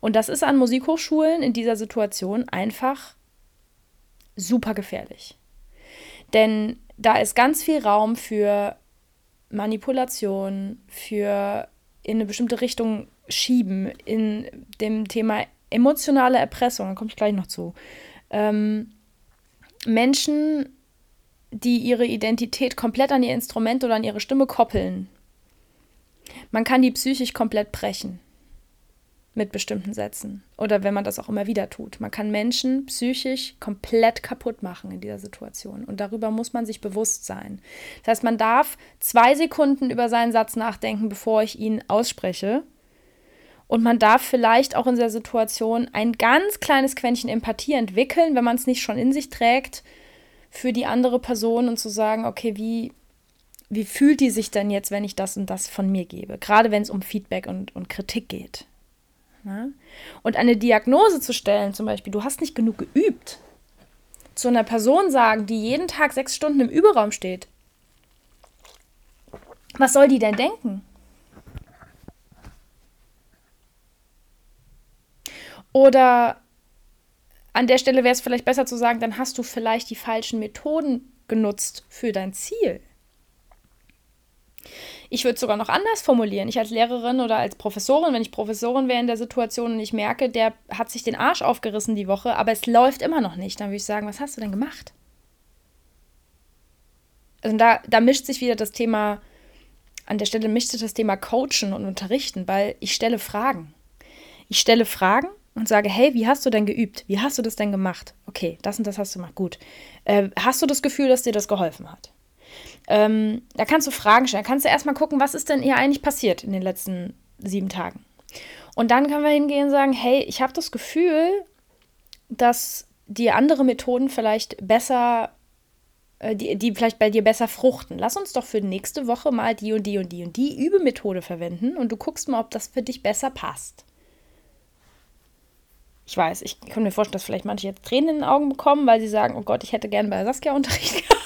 Und das ist an Musikhochschulen in dieser Situation einfach super gefährlich. Denn da ist ganz viel Raum für Manipulation, für in eine bestimmte Richtung schieben, in dem Thema emotionale Erpressung, da komme ich gleich noch zu. Ähm, Menschen, die ihre Identität komplett an ihr Instrument oder an ihre Stimme koppeln, man kann die psychisch komplett brechen mit bestimmten Sätzen. Oder wenn man das auch immer wieder tut. Man kann Menschen psychisch komplett kaputt machen in dieser Situation. Und darüber muss man sich bewusst sein. Das heißt, man darf zwei Sekunden über seinen Satz nachdenken, bevor ich ihn ausspreche. Und man darf vielleicht auch in dieser Situation ein ganz kleines Quäntchen Empathie entwickeln, wenn man es nicht schon in sich trägt, für die andere Person und zu sagen, okay, wie, wie fühlt die sich denn jetzt, wenn ich das und das von mir gebe? Gerade wenn es um Feedback und, und Kritik geht. Ja? Und eine Diagnose zu stellen, zum Beispiel, du hast nicht genug geübt, zu einer Person sagen, die jeden Tag sechs Stunden im Überraum steht, was soll die denn denken? Oder an der Stelle wäre es vielleicht besser zu sagen, dann hast du vielleicht die falschen Methoden genutzt für dein Ziel. Ich würde es sogar noch anders formulieren. Ich als Lehrerin oder als Professorin, wenn ich Professorin wäre in der Situation und ich merke, der hat sich den Arsch aufgerissen die Woche, aber es läuft immer noch nicht, dann würde ich sagen, was hast du denn gemacht? Also da, da mischt sich wieder das Thema, an der Stelle mischt sich das Thema Coachen und Unterrichten, weil ich stelle Fragen. Ich stelle Fragen und sage, hey, wie hast du denn geübt? Wie hast du das denn gemacht? Okay, das und das hast du gemacht. Gut. Äh, hast du das Gefühl, dass dir das geholfen hat? Ähm, da kannst du Fragen stellen. Da kannst du erstmal gucken, was ist denn hier eigentlich passiert in den letzten sieben Tagen. Und dann können wir hingehen und sagen, hey, ich habe das Gefühl, dass die andere Methoden vielleicht besser, äh, die, die vielleicht bei dir besser fruchten. Lass uns doch für nächste Woche mal die und die und die und die Übemethode verwenden und du guckst mal, ob das für dich besser passt. Ich weiß, ich kann mir vorstellen, dass vielleicht manche jetzt Tränen in den Augen bekommen, weil sie sagen, oh Gott, ich hätte gerne bei Saskia Unterricht gehabt.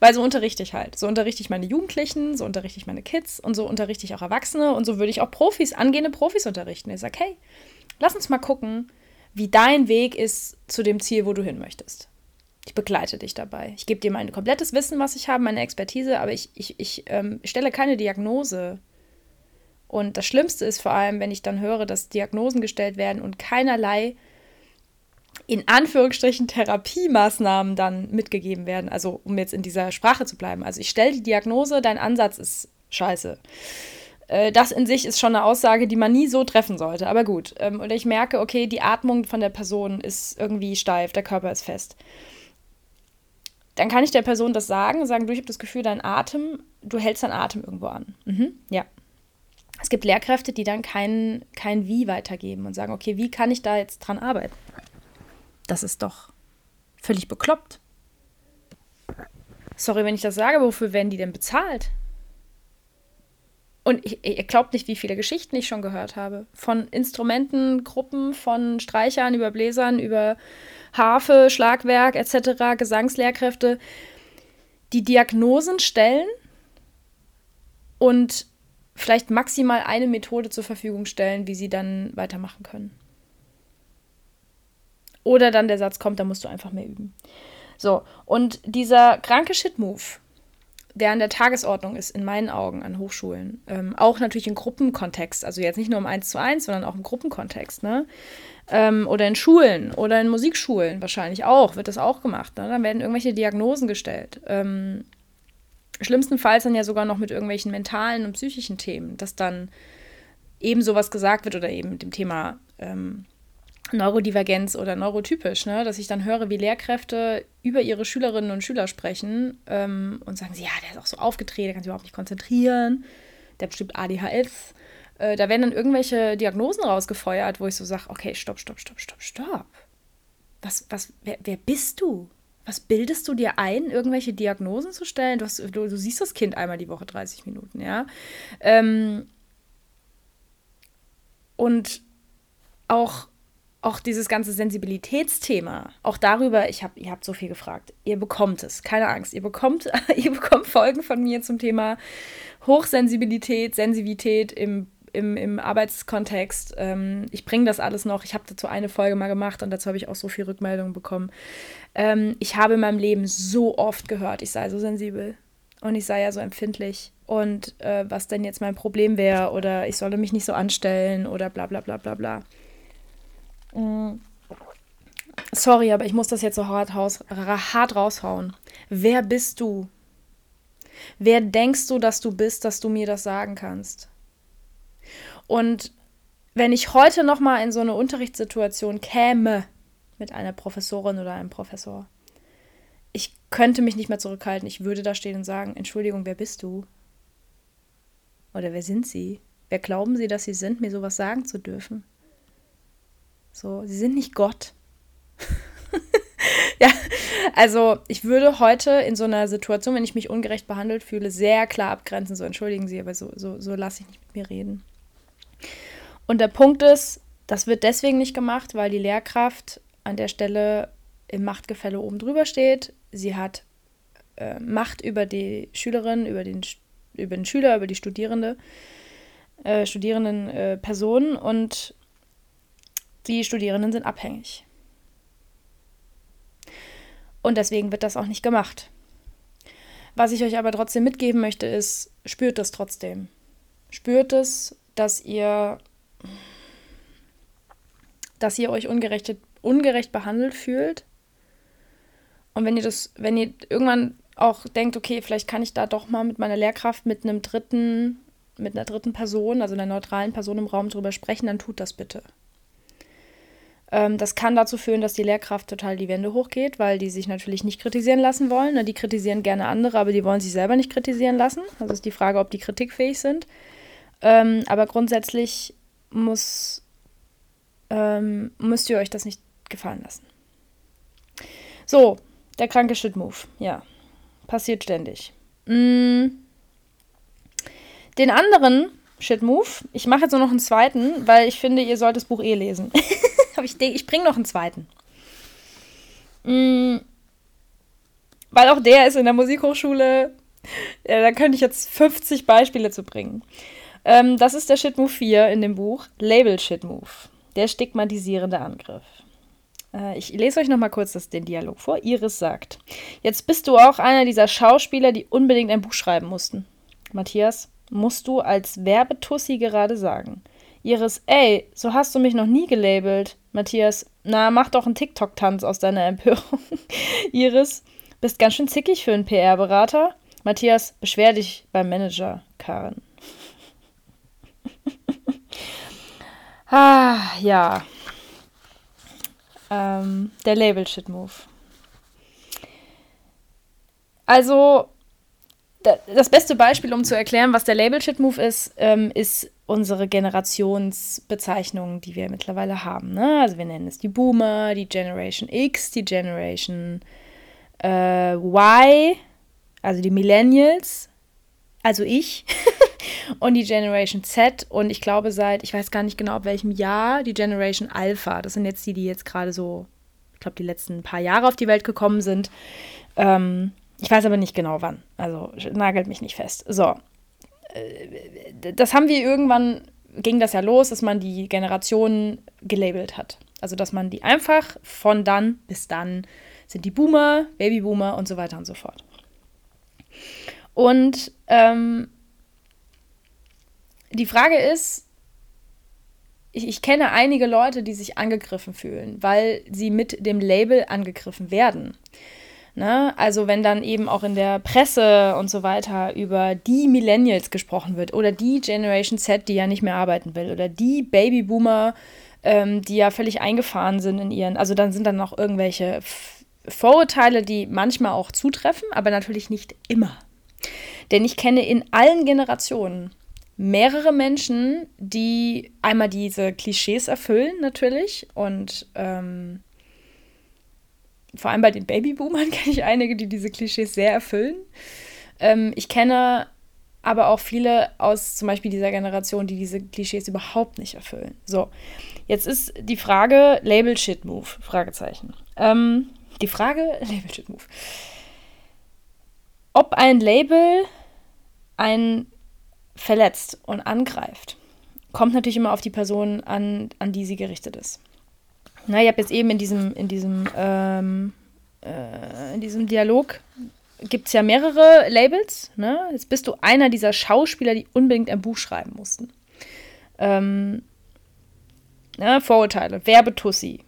Weil so unterrichte ich halt. So unterrichte ich meine Jugendlichen, so unterrichte ich meine Kids und so unterrichte ich auch Erwachsene und so würde ich auch Profis, angehende Profis unterrichten. Ich sage, hey, lass uns mal gucken, wie dein Weg ist zu dem Ziel, wo du hin möchtest. Ich begleite dich dabei. Ich gebe dir mein komplettes Wissen, was ich habe, meine Expertise, aber ich, ich, ich ähm, stelle keine Diagnose und das Schlimmste ist vor allem, wenn ich dann höre, dass Diagnosen gestellt werden und keinerlei in Anführungsstrichen Therapiemaßnahmen dann mitgegeben werden. Also um jetzt in dieser Sprache zu bleiben. Also ich stelle die Diagnose, dein Ansatz ist scheiße. Äh, das in sich ist schon eine Aussage, die man nie so treffen sollte. Aber gut. Ähm, oder ich merke, okay, die Atmung von der Person ist irgendwie steif, der Körper ist fest. Dann kann ich der Person das sagen, sagen, du, ich habe das Gefühl, dein Atem, du hältst deinen Atem irgendwo an. Mhm, ja, es gibt Lehrkräfte, die dann kein, kein Wie weitergeben und sagen, okay, wie kann ich da jetzt dran arbeiten? Das ist doch völlig bekloppt. Sorry, wenn ich das sage, wofür werden die denn bezahlt? Und ihr glaubt nicht, wie viele Geschichten ich schon gehört habe. Von Instrumentengruppen, von Streichern über Bläsern, über Harfe, Schlagwerk etc., Gesangslehrkräfte, die Diagnosen stellen und vielleicht maximal eine Methode zur Verfügung stellen, wie sie dann weitermachen können. Oder dann der Satz kommt, da musst du einfach mehr üben. So, und dieser kranke Shit-Move, der an der Tagesordnung ist, in meinen Augen an Hochschulen, ähm, auch natürlich im Gruppenkontext, also jetzt nicht nur im 1 zu 1, sondern auch im Gruppenkontext, ne? Ähm, oder in Schulen oder in Musikschulen wahrscheinlich auch, wird das auch gemacht. Ne? Dann werden irgendwelche Diagnosen gestellt. Ähm, schlimmstenfalls dann ja sogar noch mit irgendwelchen mentalen und psychischen Themen, dass dann eben sowas gesagt wird oder eben mit dem Thema ähm, Neurodivergenz oder neurotypisch, ne? dass ich dann höre, wie Lehrkräfte über ihre Schülerinnen und Schüler sprechen ähm, und sagen sie, ja, der ist auch so aufgedreht, der kann sich überhaupt nicht konzentrieren, der hat bestimmt ADHS. Äh, da werden dann irgendwelche Diagnosen rausgefeuert, wo ich so sage, okay, stopp, stopp, stopp, stopp, stopp. Was, was, wer, wer bist du? was bildest du dir ein, irgendwelche Diagnosen zu stellen? Du, hast, du, du siehst das Kind einmal die Woche 30 Minuten, ja. Ähm, und auch, auch dieses ganze Sensibilitätsthema, auch darüber, ich habe, ihr habt so viel gefragt. Ihr bekommt es, keine Angst. Ihr bekommt, ihr bekommt Folgen von mir zum Thema Hochsensibilität, Sensibilität im im, im Arbeitskontext. Ähm, ich bringe das alles noch. Ich habe dazu eine Folge mal gemacht und dazu habe ich auch so viel Rückmeldungen bekommen. Ähm, ich habe in meinem Leben so oft gehört, ich sei so sensibel und ich sei ja so empfindlich und äh, was denn jetzt mein Problem wäre oder ich solle mich nicht so anstellen oder bla bla bla bla bla. Mhm. Sorry, aber ich muss das jetzt so hart, raus, hart raushauen. Wer bist du? Wer denkst du, dass du bist, dass du mir das sagen kannst? Und wenn ich heute noch mal in so eine Unterrichtssituation käme mit einer Professorin oder einem Professor, ich könnte mich nicht mehr zurückhalten. Ich würde da stehen und sagen: Entschuldigung, wer bist du? Oder wer sind Sie? Wer glauben Sie, dass Sie sind, mir sowas sagen zu dürfen? So, Sie sind nicht Gott. ja, also ich würde heute in so einer Situation, wenn ich mich ungerecht behandelt fühle, sehr klar abgrenzen. So, entschuldigen Sie, aber so, so, so lasse ich nicht mit mir reden. Und der Punkt ist, das wird deswegen nicht gemacht, weil die Lehrkraft an der Stelle im Machtgefälle oben drüber steht. Sie hat äh, Macht über die Schülerin, über den, über den Schüler, über die Studierende, äh, studierenden äh, Personen und die Studierenden sind abhängig. Und deswegen wird das auch nicht gemacht. Was ich euch aber trotzdem mitgeben möchte, ist, spürt es trotzdem. Spürt es, dass ihr, dass ihr euch ungerecht, ungerecht behandelt fühlt. Und wenn ihr das, wenn ihr irgendwann auch denkt, okay, vielleicht kann ich da doch mal mit meiner Lehrkraft, mit einem dritten, mit einer dritten Person, also einer neutralen Person im Raum drüber sprechen, dann tut das bitte. Ähm, das kann dazu führen, dass die Lehrkraft total die Wände hochgeht, weil die sich natürlich nicht kritisieren lassen wollen. Ne? Die kritisieren gerne andere, aber die wollen sich selber nicht kritisieren lassen. Also ist die Frage, ob die kritikfähig sind. Ähm, aber grundsätzlich muss, ähm, müsst ihr euch das nicht gefallen lassen. So, der kranke Shit-Move. Ja, passiert ständig. Mm. Den anderen Shit-Move, ich mache jetzt nur noch einen zweiten, weil ich finde, ihr sollt das Buch eh lesen. habe ich ich bringe noch einen zweiten. Mhm. Weil auch der ist in der Musikhochschule. Ja, da könnte ich jetzt 50 Beispiele zu bringen. Ähm, das ist der Shitmove 4 in dem Buch. Label Shitmove. Der stigmatisierende Angriff. Äh, ich lese euch noch mal kurz das, den Dialog vor. Iris sagt: Jetzt bist du auch einer dieser Schauspieler, die unbedingt ein Buch schreiben mussten. Matthias, musst du als Werbetussi gerade sagen. Iris, ey, so hast du mich noch nie gelabelt. Matthias, na, mach doch einen TikTok-Tanz aus deiner Empörung. Iris, bist ganz schön zickig für einen PR-Berater. Matthias, beschwer dich beim Manager, Karen. ah, ja. Ähm, der Label-Shit-Move. Also, das beste Beispiel, um zu erklären, was der Label-Shit-Move ist, ähm, ist unsere Generationsbezeichnungen, die wir mittlerweile haben. Ne? Also wir nennen es die Boomer, die Generation X, die Generation äh, Y, also die Millennials, also ich, und die Generation Z und ich glaube seit, ich weiß gar nicht genau ab welchem Jahr, die Generation Alpha. Das sind jetzt die, die jetzt gerade so, ich glaube, die letzten paar Jahre auf die Welt gekommen sind. Ähm, ich weiß aber nicht genau wann. Also nagelt mich nicht fest. So, äh, das haben wir irgendwann, ging das ja los, dass man die Generationen gelabelt hat. Also, dass man die einfach von dann bis dann sind die Boomer, Babyboomer und so weiter und so fort. Und ähm, die Frage ist, ich, ich, kenne einige Leute, die sich angegriffen fühlen, weil sie mit dem Label angegriffen werden. Ne? Also wenn dann eben auch in der Presse und so weiter über die Millennials gesprochen wird oder die Generation Z, die ja nicht mehr arbeiten will oder die Babyboomer, ähm, die ja völlig eingefahren sind in ihren, also dann sind dann noch irgendwelche Vorurteile, die manchmal auch zutreffen, aber natürlich nicht immer. Denn ich kenne in allen Generationen mehrere Menschen, die einmal diese Klischees erfüllen natürlich und ähm, vor allem bei den Babyboomern kenne ich einige, die diese Klischees sehr erfüllen. Ähm, ich kenne aber auch viele aus zum Beispiel dieser Generation, die diese Klischees überhaupt nicht erfüllen. So, jetzt ist die Frage Label Shit Move, Fragezeichen. Ähm, die Frage Label Shit Move. Ob ein Label einen verletzt und angreift, kommt natürlich immer auf die Person an, an die sie gerichtet ist. Na, ich habe jetzt eben in diesem, in diesem, ähm, äh, in diesem Dialog gibt es ja mehrere Labels. Ne? Jetzt bist du einer dieser Schauspieler, die unbedingt ein Buch schreiben mussten. Ähm, ne, Vorurteile, Werbetussi,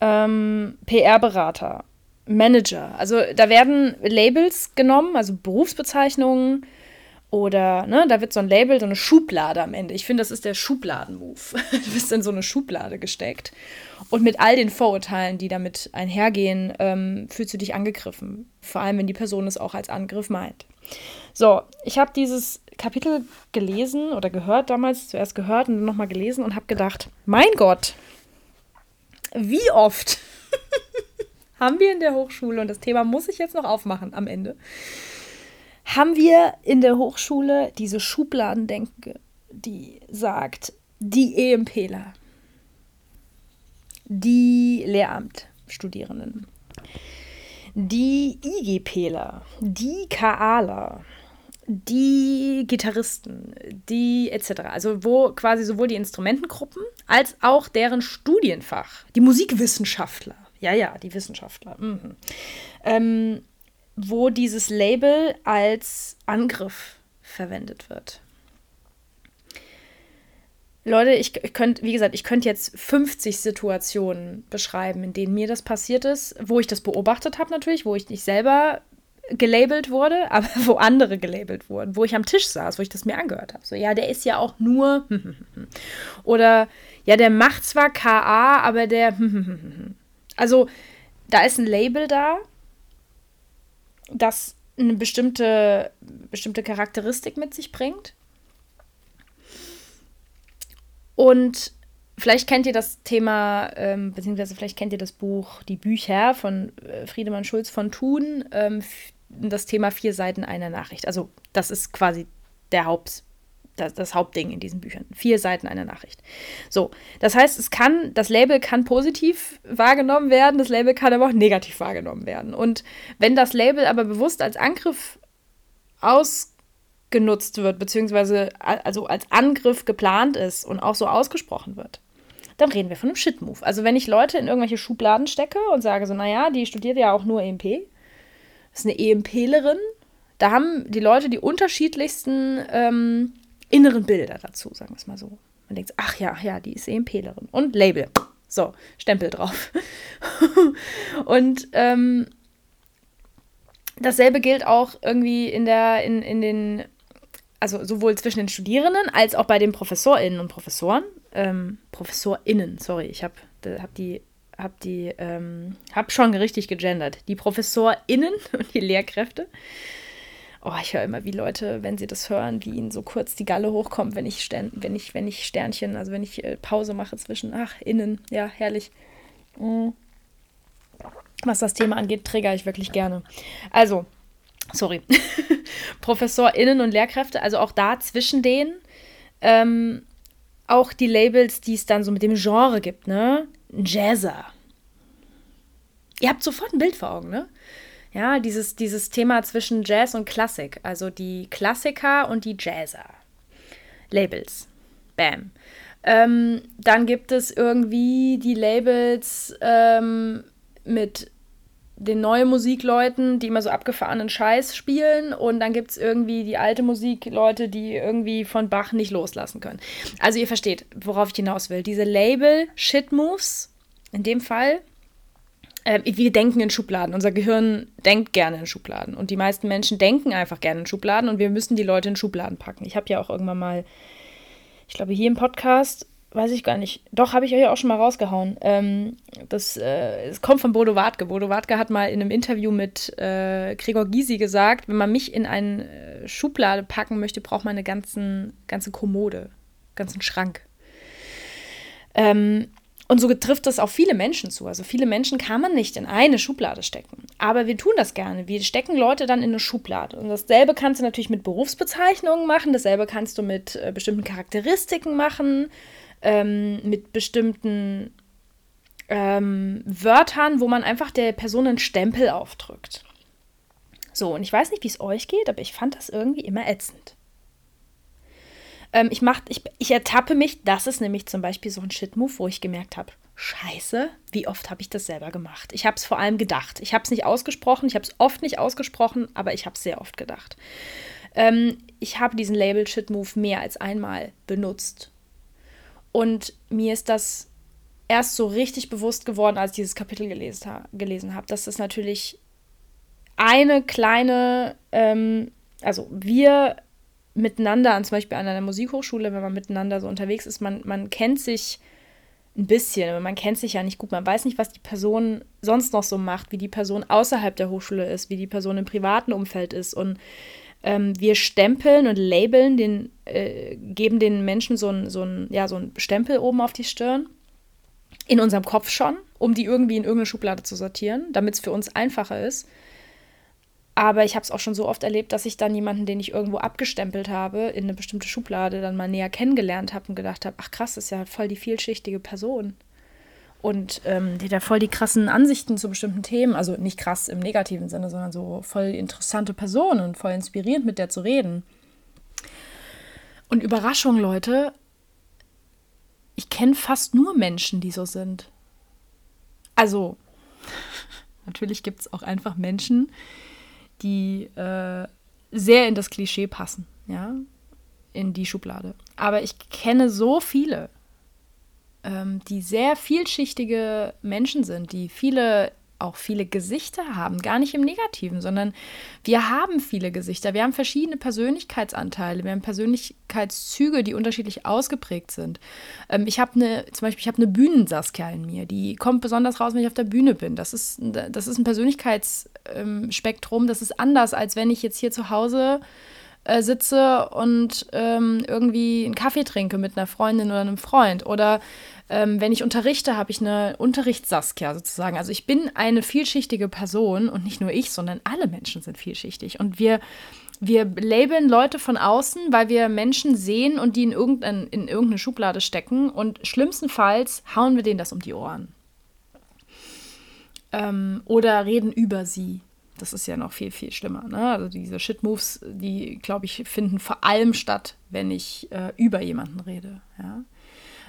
ähm, PR-Berater, Manager. Also da werden Labels genommen, also Berufsbezeichnungen, oder, ne, da wird so ein Label, so eine Schublade am Ende. Ich finde, das ist der Schubladen-Move. Du bist in so eine Schublade gesteckt. Und mit all den Vorurteilen, die damit einhergehen, ähm, fühlst du dich angegriffen. Vor allem, wenn die Person es auch als Angriff meint. So, ich habe dieses Kapitel gelesen oder gehört damals, zuerst gehört und dann nochmal gelesen und habe gedacht, mein Gott, wie oft haben wir in der Hochschule, und das Thema muss ich jetzt noch aufmachen am Ende, haben wir in der Hochschule diese Schubladendenke, die sagt, die EMPler, die Lehramtstudierenden, die IGPler, die KAler, die Gitarristen, die etc. Also wo quasi sowohl die Instrumentengruppen als auch deren Studienfach, die Musikwissenschaftler, ja, ja, die Wissenschaftler, mhm. ähm, wo dieses Label als Angriff verwendet wird. Leute, ich, ich könnte, wie gesagt, ich könnte jetzt 50 Situationen beschreiben, in denen mir das passiert ist, wo ich das beobachtet habe natürlich, wo ich nicht selber gelabelt wurde, aber wo andere gelabelt wurden, wo ich am Tisch saß, wo ich das mir angehört habe. So, ja, der ist ja auch nur oder ja, der macht zwar KA, aber der also da ist ein Label da, das eine bestimmte bestimmte Charakteristik mit sich bringt. Und vielleicht kennt ihr das Thema, ähm, beziehungsweise vielleicht kennt ihr das Buch, die Bücher von äh, Friedemann Schulz von Thun, ähm, das Thema vier Seiten einer Nachricht. Also das ist quasi der Haupt, das, das, Hauptding in diesen Büchern. Vier Seiten einer Nachricht. So, das heißt, es kann, das Label kann positiv wahrgenommen werden, das Label kann aber auch negativ wahrgenommen werden. Und wenn das Label aber bewusst als Angriff ausgenutzt wird, beziehungsweise also als Angriff geplant ist und auch so ausgesprochen wird, dann reden wir von einem Shit-Move. Also wenn ich Leute in irgendwelche Schubladen stecke und sage so, naja, die studiert ja auch nur EMP, ist eine EMPlerin. Da haben die Leute die unterschiedlichsten ähm, inneren Bilder dazu, sagen wir es mal so. Man denkt, ach ja, ja, die ist EMPlerin. Und Label. So, Stempel drauf. und ähm, dasselbe gilt auch irgendwie in der, in, in den, also sowohl zwischen den Studierenden als auch bei den ProfessorInnen und Professoren. Ähm, ProfessorInnen, sorry, ich habe hab die habe die, ähm, habe schon richtig gegendert. Die ProfessorInnen und die Lehrkräfte. Oh, ich höre immer, wie Leute, wenn sie das hören, wie ihnen so kurz die Galle hochkommt, wenn ich, Stern, wenn ich, wenn ich Sternchen, also wenn ich äh, Pause mache zwischen, ach, innen, ja, herrlich. Mhm. Was das Thema angeht, trigger ich wirklich gerne. Also, sorry. ProfessorInnen und Lehrkräfte, also auch da zwischen denen, ähm, auch die Labels, die es dann so mit dem Genre gibt, ne? Jazzer. Ihr habt sofort ein Bild vor Augen, ne? Ja, dieses, dieses Thema zwischen Jazz und Klassik, also die Klassiker und die Jazzer. Labels. Bam. Ähm, dann gibt es irgendwie die Labels ähm, mit den neuen Musikleuten, die immer so abgefahrenen Scheiß spielen. Und dann gibt es irgendwie die alte Musikleute, die irgendwie von Bach nicht loslassen können. Also ihr versteht, worauf ich hinaus will. Diese Label-Shit-Moves, in dem Fall, äh, wir denken in Schubladen. Unser Gehirn denkt gerne in Schubladen. Und die meisten Menschen denken einfach gerne in Schubladen. Und wir müssen die Leute in Schubladen packen. Ich habe ja auch irgendwann mal, ich glaube, hier im Podcast weiß ich gar nicht. Doch, habe ich euch auch schon mal rausgehauen. Ähm, das, äh, es kommt von Bodo Wartke. Bodo Wartke hat mal in einem Interview mit äh, Gregor Gysi gesagt, wenn man mich in eine äh, Schublade packen möchte, braucht man eine ganzen, ganze Kommode, ganzen Schrank. Ähm, und so trifft das auf viele Menschen zu. Also viele Menschen kann man nicht in eine Schublade stecken. Aber wir tun das gerne. Wir stecken Leute dann in eine Schublade. Und dasselbe kannst du natürlich mit Berufsbezeichnungen machen. Dasselbe kannst du mit äh, bestimmten Charakteristiken machen ähm, mit bestimmten ähm, Wörtern, wo man einfach der Person einen Stempel aufdrückt. So, und ich weiß nicht, wie es euch geht, aber ich fand das irgendwie immer ätzend. Ähm, ich, mach, ich, ich ertappe mich, das ist nämlich zum Beispiel so ein Shit-Move, wo ich gemerkt habe, scheiße, wie oft habe ich das selber gemacht? Ich habe es vor allem gedacht. Ich habe es nicht ausgesprochen, ich habe es oft nicht ausgesprochen, aber ich habe es sehr oft gedacht. Ähm, ich habe diesen Label-Shit-Move mehr als einmal benutzt und mir ist das erst so richtig bewusst geworden, als ich dieses Kapitel gelesen, ha gelesen habe, dass das natürlich eine kleine, ähm, also wir miteinander, zum Beispiel an einer Musikhochschule, wenn man miteinander so unterwegs ist, man, man kennt sich ein bisschen, aber man kennt sich ja nicht gut. Man weiß nicht, was die Person sonst noch so macht, wie die Person außerhalb der Hochschule ist, wie die Person im privaten Umfeld ist. Und ähm, wir stempeln und labeln, den, äh, geben den Menschen so einen so ja, so Stempel oben auf die Stirn. in unserem Kopf schon, um die irgendwie in irgendeine Schublade zu sortieren, damit es für uns einfacher ist. Aber ich habe es auch schon so oft erlebt, dass ich dann jemanden, den ich irgendwo abgestempelt habe, in eine bestimmte Schublade dann mal näher kennengelernt habe und gedacht habe, ach krass, das ist ja voll die vielschichtige Person. Und ähm, die hat ja voll die krassen Ansichten zu bestimmten Themen. Also nicht krass im negativen Sinne, sondern so voll interessante Person und voll inspirierend mit der zu reden. Und Überraschung, Leute, ich kenne fast nur Menschen, die so sind. Also, natürlich gibt es auch einfach Menschen, die äh, sehr in das Klischee passen, ja, in die Schublade. Aber ich kenne so viele, ähm, die sehr vielschichtige Menschen sind, die viele auch viele Gesichter haben, gar nicht im Negativen, sondern wir haben viele Gesichter. Wir haben verschiedene Persönlichkeitsanteile, wir haben Persönlichkeitszüge, die unterschiedlich ausgeprägt sind. Ähm, ich habe eine, zum Beispiel, ich habe eine Bühnensaskia in mir, die kommt besonders raus, wenn ich auf der Bühne bin. Das ist, das ist ein Persönlichkeitsspektrum, das ist anders, als wenn ich jetzt hier zu Hause äh, sitze und ähm, irgendwie einen Kaffee trinke mit einer Freundin oder einem Freund. Oder ähm, wenn ich unterrichte, habe ich eine Unterrichtssaskia sozusagen. Also ich bin eine vielschichtige Person und nicht nur ich, sondern alle Menschen sind vielschichtig. Und wir, wir labeln Leute von außen, weil wir Menschen sehen und die in, irgendein, in irgendeine Schublade stecken. Und schlimmstenfalls hauen wir denen das um die Ohren. Ähm, oder reden über sie. Das ist ja noch viel, viel schlimmer. Ne? Also diese Shit-Moves, die, glaube ich, finden vor allem statt, wenn ich äh, über jemanden rede. Ja?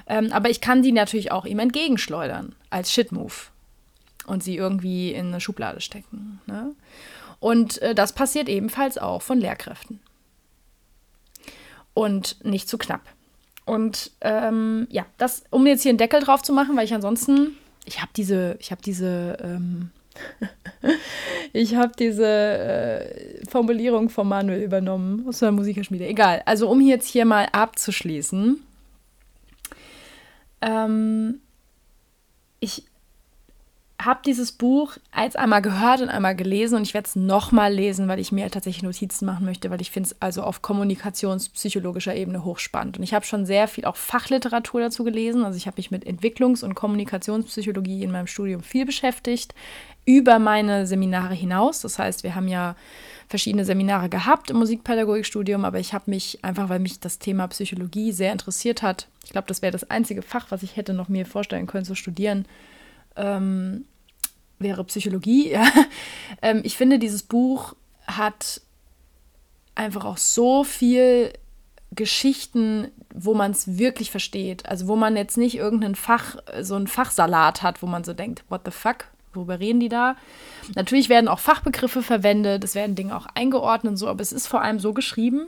Ähm, aber ich kann die natürlich auch ihm entgegenschleudern als Shit-Move und sie irgendwie in eine Schublade stecken. Ne? Und äh, das passiert ebenfalls auch von Lehrkräften. Und nicht zu knapp. Und ähm, ja, das, um jetzt hier einen Deckel drauf zu machen, weil ich ansonsten, ich habe diese, ich habe diese, ähm, ich habe diese äh, Formulierung von Manuel übernommen aus der Musikerschmiede. Egal. Also um jetzt hier mal abzuschließen. Ähm, ich habe dieses Buch als einmal gehört und einmal gelesen und ich werde es nochmal lesen, weil ich mir tatsächlich Notizen machen möchte, weil ich finde es also auf kommunikationspsychologischer Ebene hochspannend. Und ich habe schon sehr viel auch Fachliteratur dazu gelesen. Also ich habe mich mit Entwicklungs- und Kommunikationspsychologie in meinem Studium viel beschäftigt, über meine Seminare hinaus. Das heißt, wir haben ja verschiedene Seminare gehabt im Musikpädagogikstudium, aber ich habe mich einfach, weil mich das Thema Psychologie sehr interessiert hat, ich glaube, das wäre das einzige Fach, was ich hätte noch mir vorstellen können zu studieren, ähm, wäre Psychologie. Ja. Ähm, ich finde, dieses Buch hat einfach auch so viel Geschichten, wo man es wirklich versteht. Also wo man jetzt nicht irgendeinen Fach, so einen Fachsalat hat, wo man so denkt, what the fuck, worüber reden die da? Natürlich werden auch Fachbegriffe verwendet, es werden Dinge auch eingeordnet und so, aber es ist vor allem so geschrieben,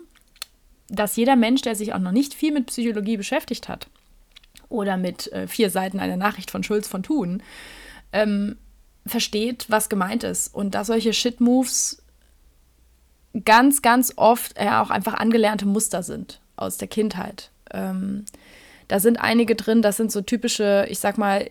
dass jeder Mensch, der sich auch noch nicht viel mit Psychologie beschäftigt hat, oder mit äh, vier Seiten einer Nachricht von Schulz von Thun, ähm, versteht, was gemeint ist. Und dass solche Shit-Moves ganz, ganz oft ja auch einfach angelernte Muster sind aus der Kindheit. Ähm, da sind einige drin, das sind so typische, ich sag mal,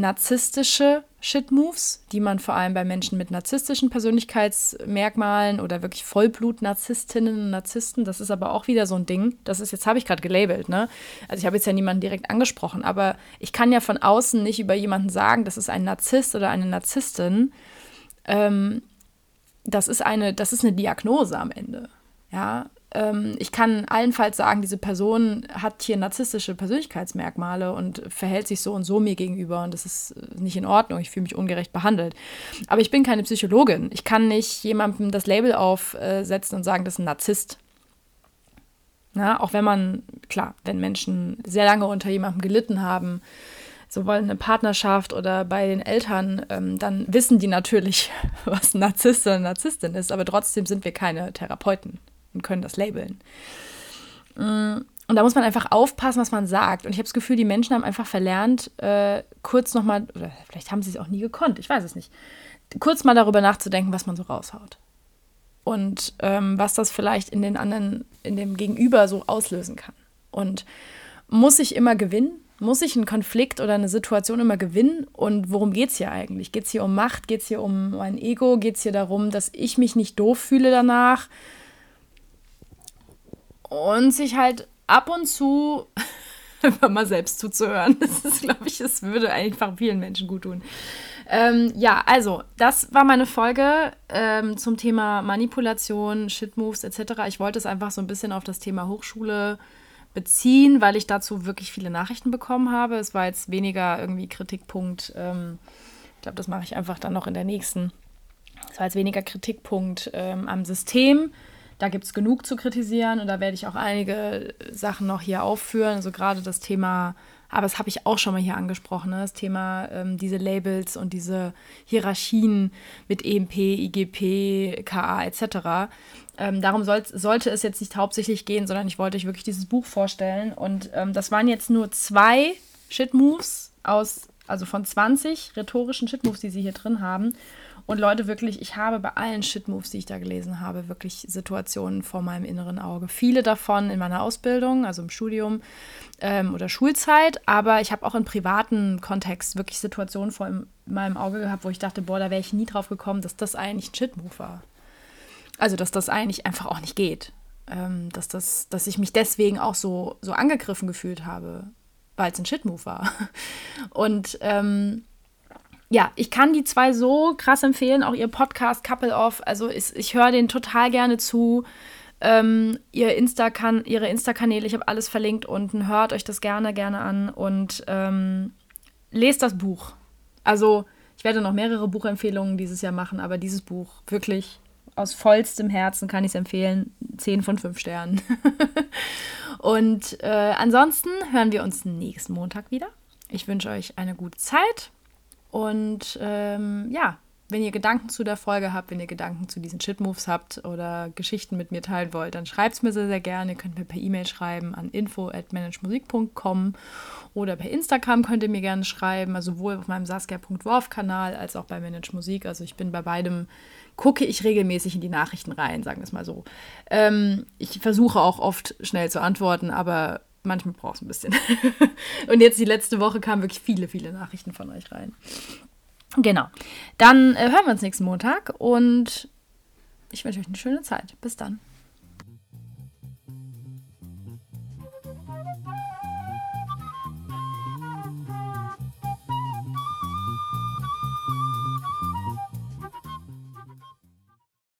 narzisstische Shit-Moves, die man vor allem bei Menschen mit narzisstischen Persönlichkeitsmerkmalen oder wirklich Vollblut-Narzisstinnen und Narzissten, das ist aber auch wieder so ein Ding. Das ist jetzt, habe ich gerade gelabelt, ne? Also ich habe jetzt ja niemanden direkt angesprochen, aber ich kann ja von außen nicht über jemanden sagen, das ist ein Narzisst oder eine Narzisstin. Ähm, das ist eine, das ist eine Diagnose am Ende. Ja, ich kann allenfalls sagen, diese Person hat hier narzisstische Persönlichkeitsmerkmale und verhält sich so und so mir gegenüber und das ist äh, nicht in Ordnung, ich fühle mich ungerecht behandelt. Aber ich bin keine Psychologin. Ich kann nicht jemandem das Label aufsetzen und sagen, das ist ein Narzisst. Na, auch wenn man, klar, wenn Menschen sehr lange unter jemandem gelitten haben, sowohl in der Partnerschaft oder bei den Eltern, ähm, dann wissen die natürlich, was ein Narzisst oder eine Narzisstin ist, aber trotzdem sind wir keine Therapeuten und können das labeln. Mm, und da muss man einfach aufpassen, was man sagt. Und ich habe das Gefühl, die Menschen haben einfach verlernt, äh, kurz nochmal, oder vielleicht haben sie es auch nie gekonnt, ich weiß es nicht, kurz mal darüber nachzudenken, was man so raushaut. Und ähm, was das vielleicht in den anderen, in dem Gegenüber so auslösen kann. Und muss ich immer gewinnen? Muss ich einen Konflikt oder eine Situation immer gewinnen? Und worum geht es hier eigentlich? Geht es hier um Macht? Geht es hier um mein Ego? Geht es hier darum, dass ich mich nicht doof fühle danach? Und sich halt ab und zu einfach mal selbst zuzuhören. Das ist, glaube ich, es würde einfach vielen Menschen gut tun. Ähm, ja, also, das war meine Folge ähm, zum Thema Manipulation, Shitmoves etc. Ich wollte es einfach so ein bisschen auf das Thema Hochschule beziehen, weil ich dazu wirklich viele Nachrichten bekommen habe. Es war jetzt weniger irgendwie Kritikpunkt. Ähm, ich glaube, das mache ich einfach dann noch in der nächsten. Es war jetzt weniger Kritikpunkt ähm, am System. Da gibt es genug zu kritisieren und da werde ich auch einige Sachen noch hier aufführen. Also gerade das Thema aber das habe ich auch schon mal hier angesprochen, ne? das Thema ähm, diese Labels und diese Hierarchien mit EMP, IGP, KA etc. Ähm, darum soll, sollte es jetzt nicht hauptsächlich gehen, sondern ich wollte euch wirklich dieses Buch vorstellen. Und ähm, das waren jetzt nur zwei Shit-Moves aus, also von 20 rhetorischen Shit-Moves, die sie hier drin haben. Und Leute, wirklich, ich habe bei allen Shit-Moves, die ich da gelesen habe, wirklich Situationen vor meinem inneren Auge. Viele davon in meiner Ausbildung, also im Studium ähm, oder Schulzeit, aber ich habe auch im privaten Kontext wirklich Situationen vor meinem Auge gehabt, wo ich dachte, boah, da wäre ich nie drauf gekommen, dass das eigentlich ein Shit-Move war. Also, dass das eigentlich einfach auch nicht geht. Ähm, dass, das, dass ich mich deswegen auch so, so angegriffen gefühlt habe, weil es ein Shit-Move war. Und ähm, ja, ich kann die zwei so krass empfehlen, auch ihr Podcast Couple Off. Also ich, ich höre den total gerne zu. Ähm, ihr Insta -Kan ihre Insta-Kanäle, ich habe alles verlinkt unten. Hört euch das gerne, gerne an und ähm, lest das Buch. Also ich werde noch mehrere Buchempfehlungen dieses Jahr machen, aber dieses Buch wirklich aus vollstem Herzen kann ich es empfehlen. Zehn von fünf Sternen. und äh, ansonsten hören wir uns nächsten Montag wieder. Ich wünsche euch eine gute Zeit und ähm, ja, wenn ihr Gedanken zu der Folge habt, wenn ihr Gedanken zu diesen Shit-Moves habt oder Geschichten mit mir teilen wollt, dann schreibt es mir sehr, sehr gerne. Ihr könnt mir per E-Mail schreiben an info.managemusik.com oder per Instagram könnt ihr mir gerne schreiben, also sowohl auf meinem Saskia.worf-Kanal als auch bei Manage Musik. Also ich bin bei beidem, gucke ich regelmäßig in die Nachrichten rein, sagen wir es mal so. Ähm, ich versuche auch oft schnell zu antworten, aber manchmal braucht es ein bisschen. und jetzt die letzte Woche kamen wirklich viele, viele Nachrichten von euch rein. Genau. Dann äh, hören wir uns nächsten Montag und ich wünsche euch eine schöne Zeit. Bis dann.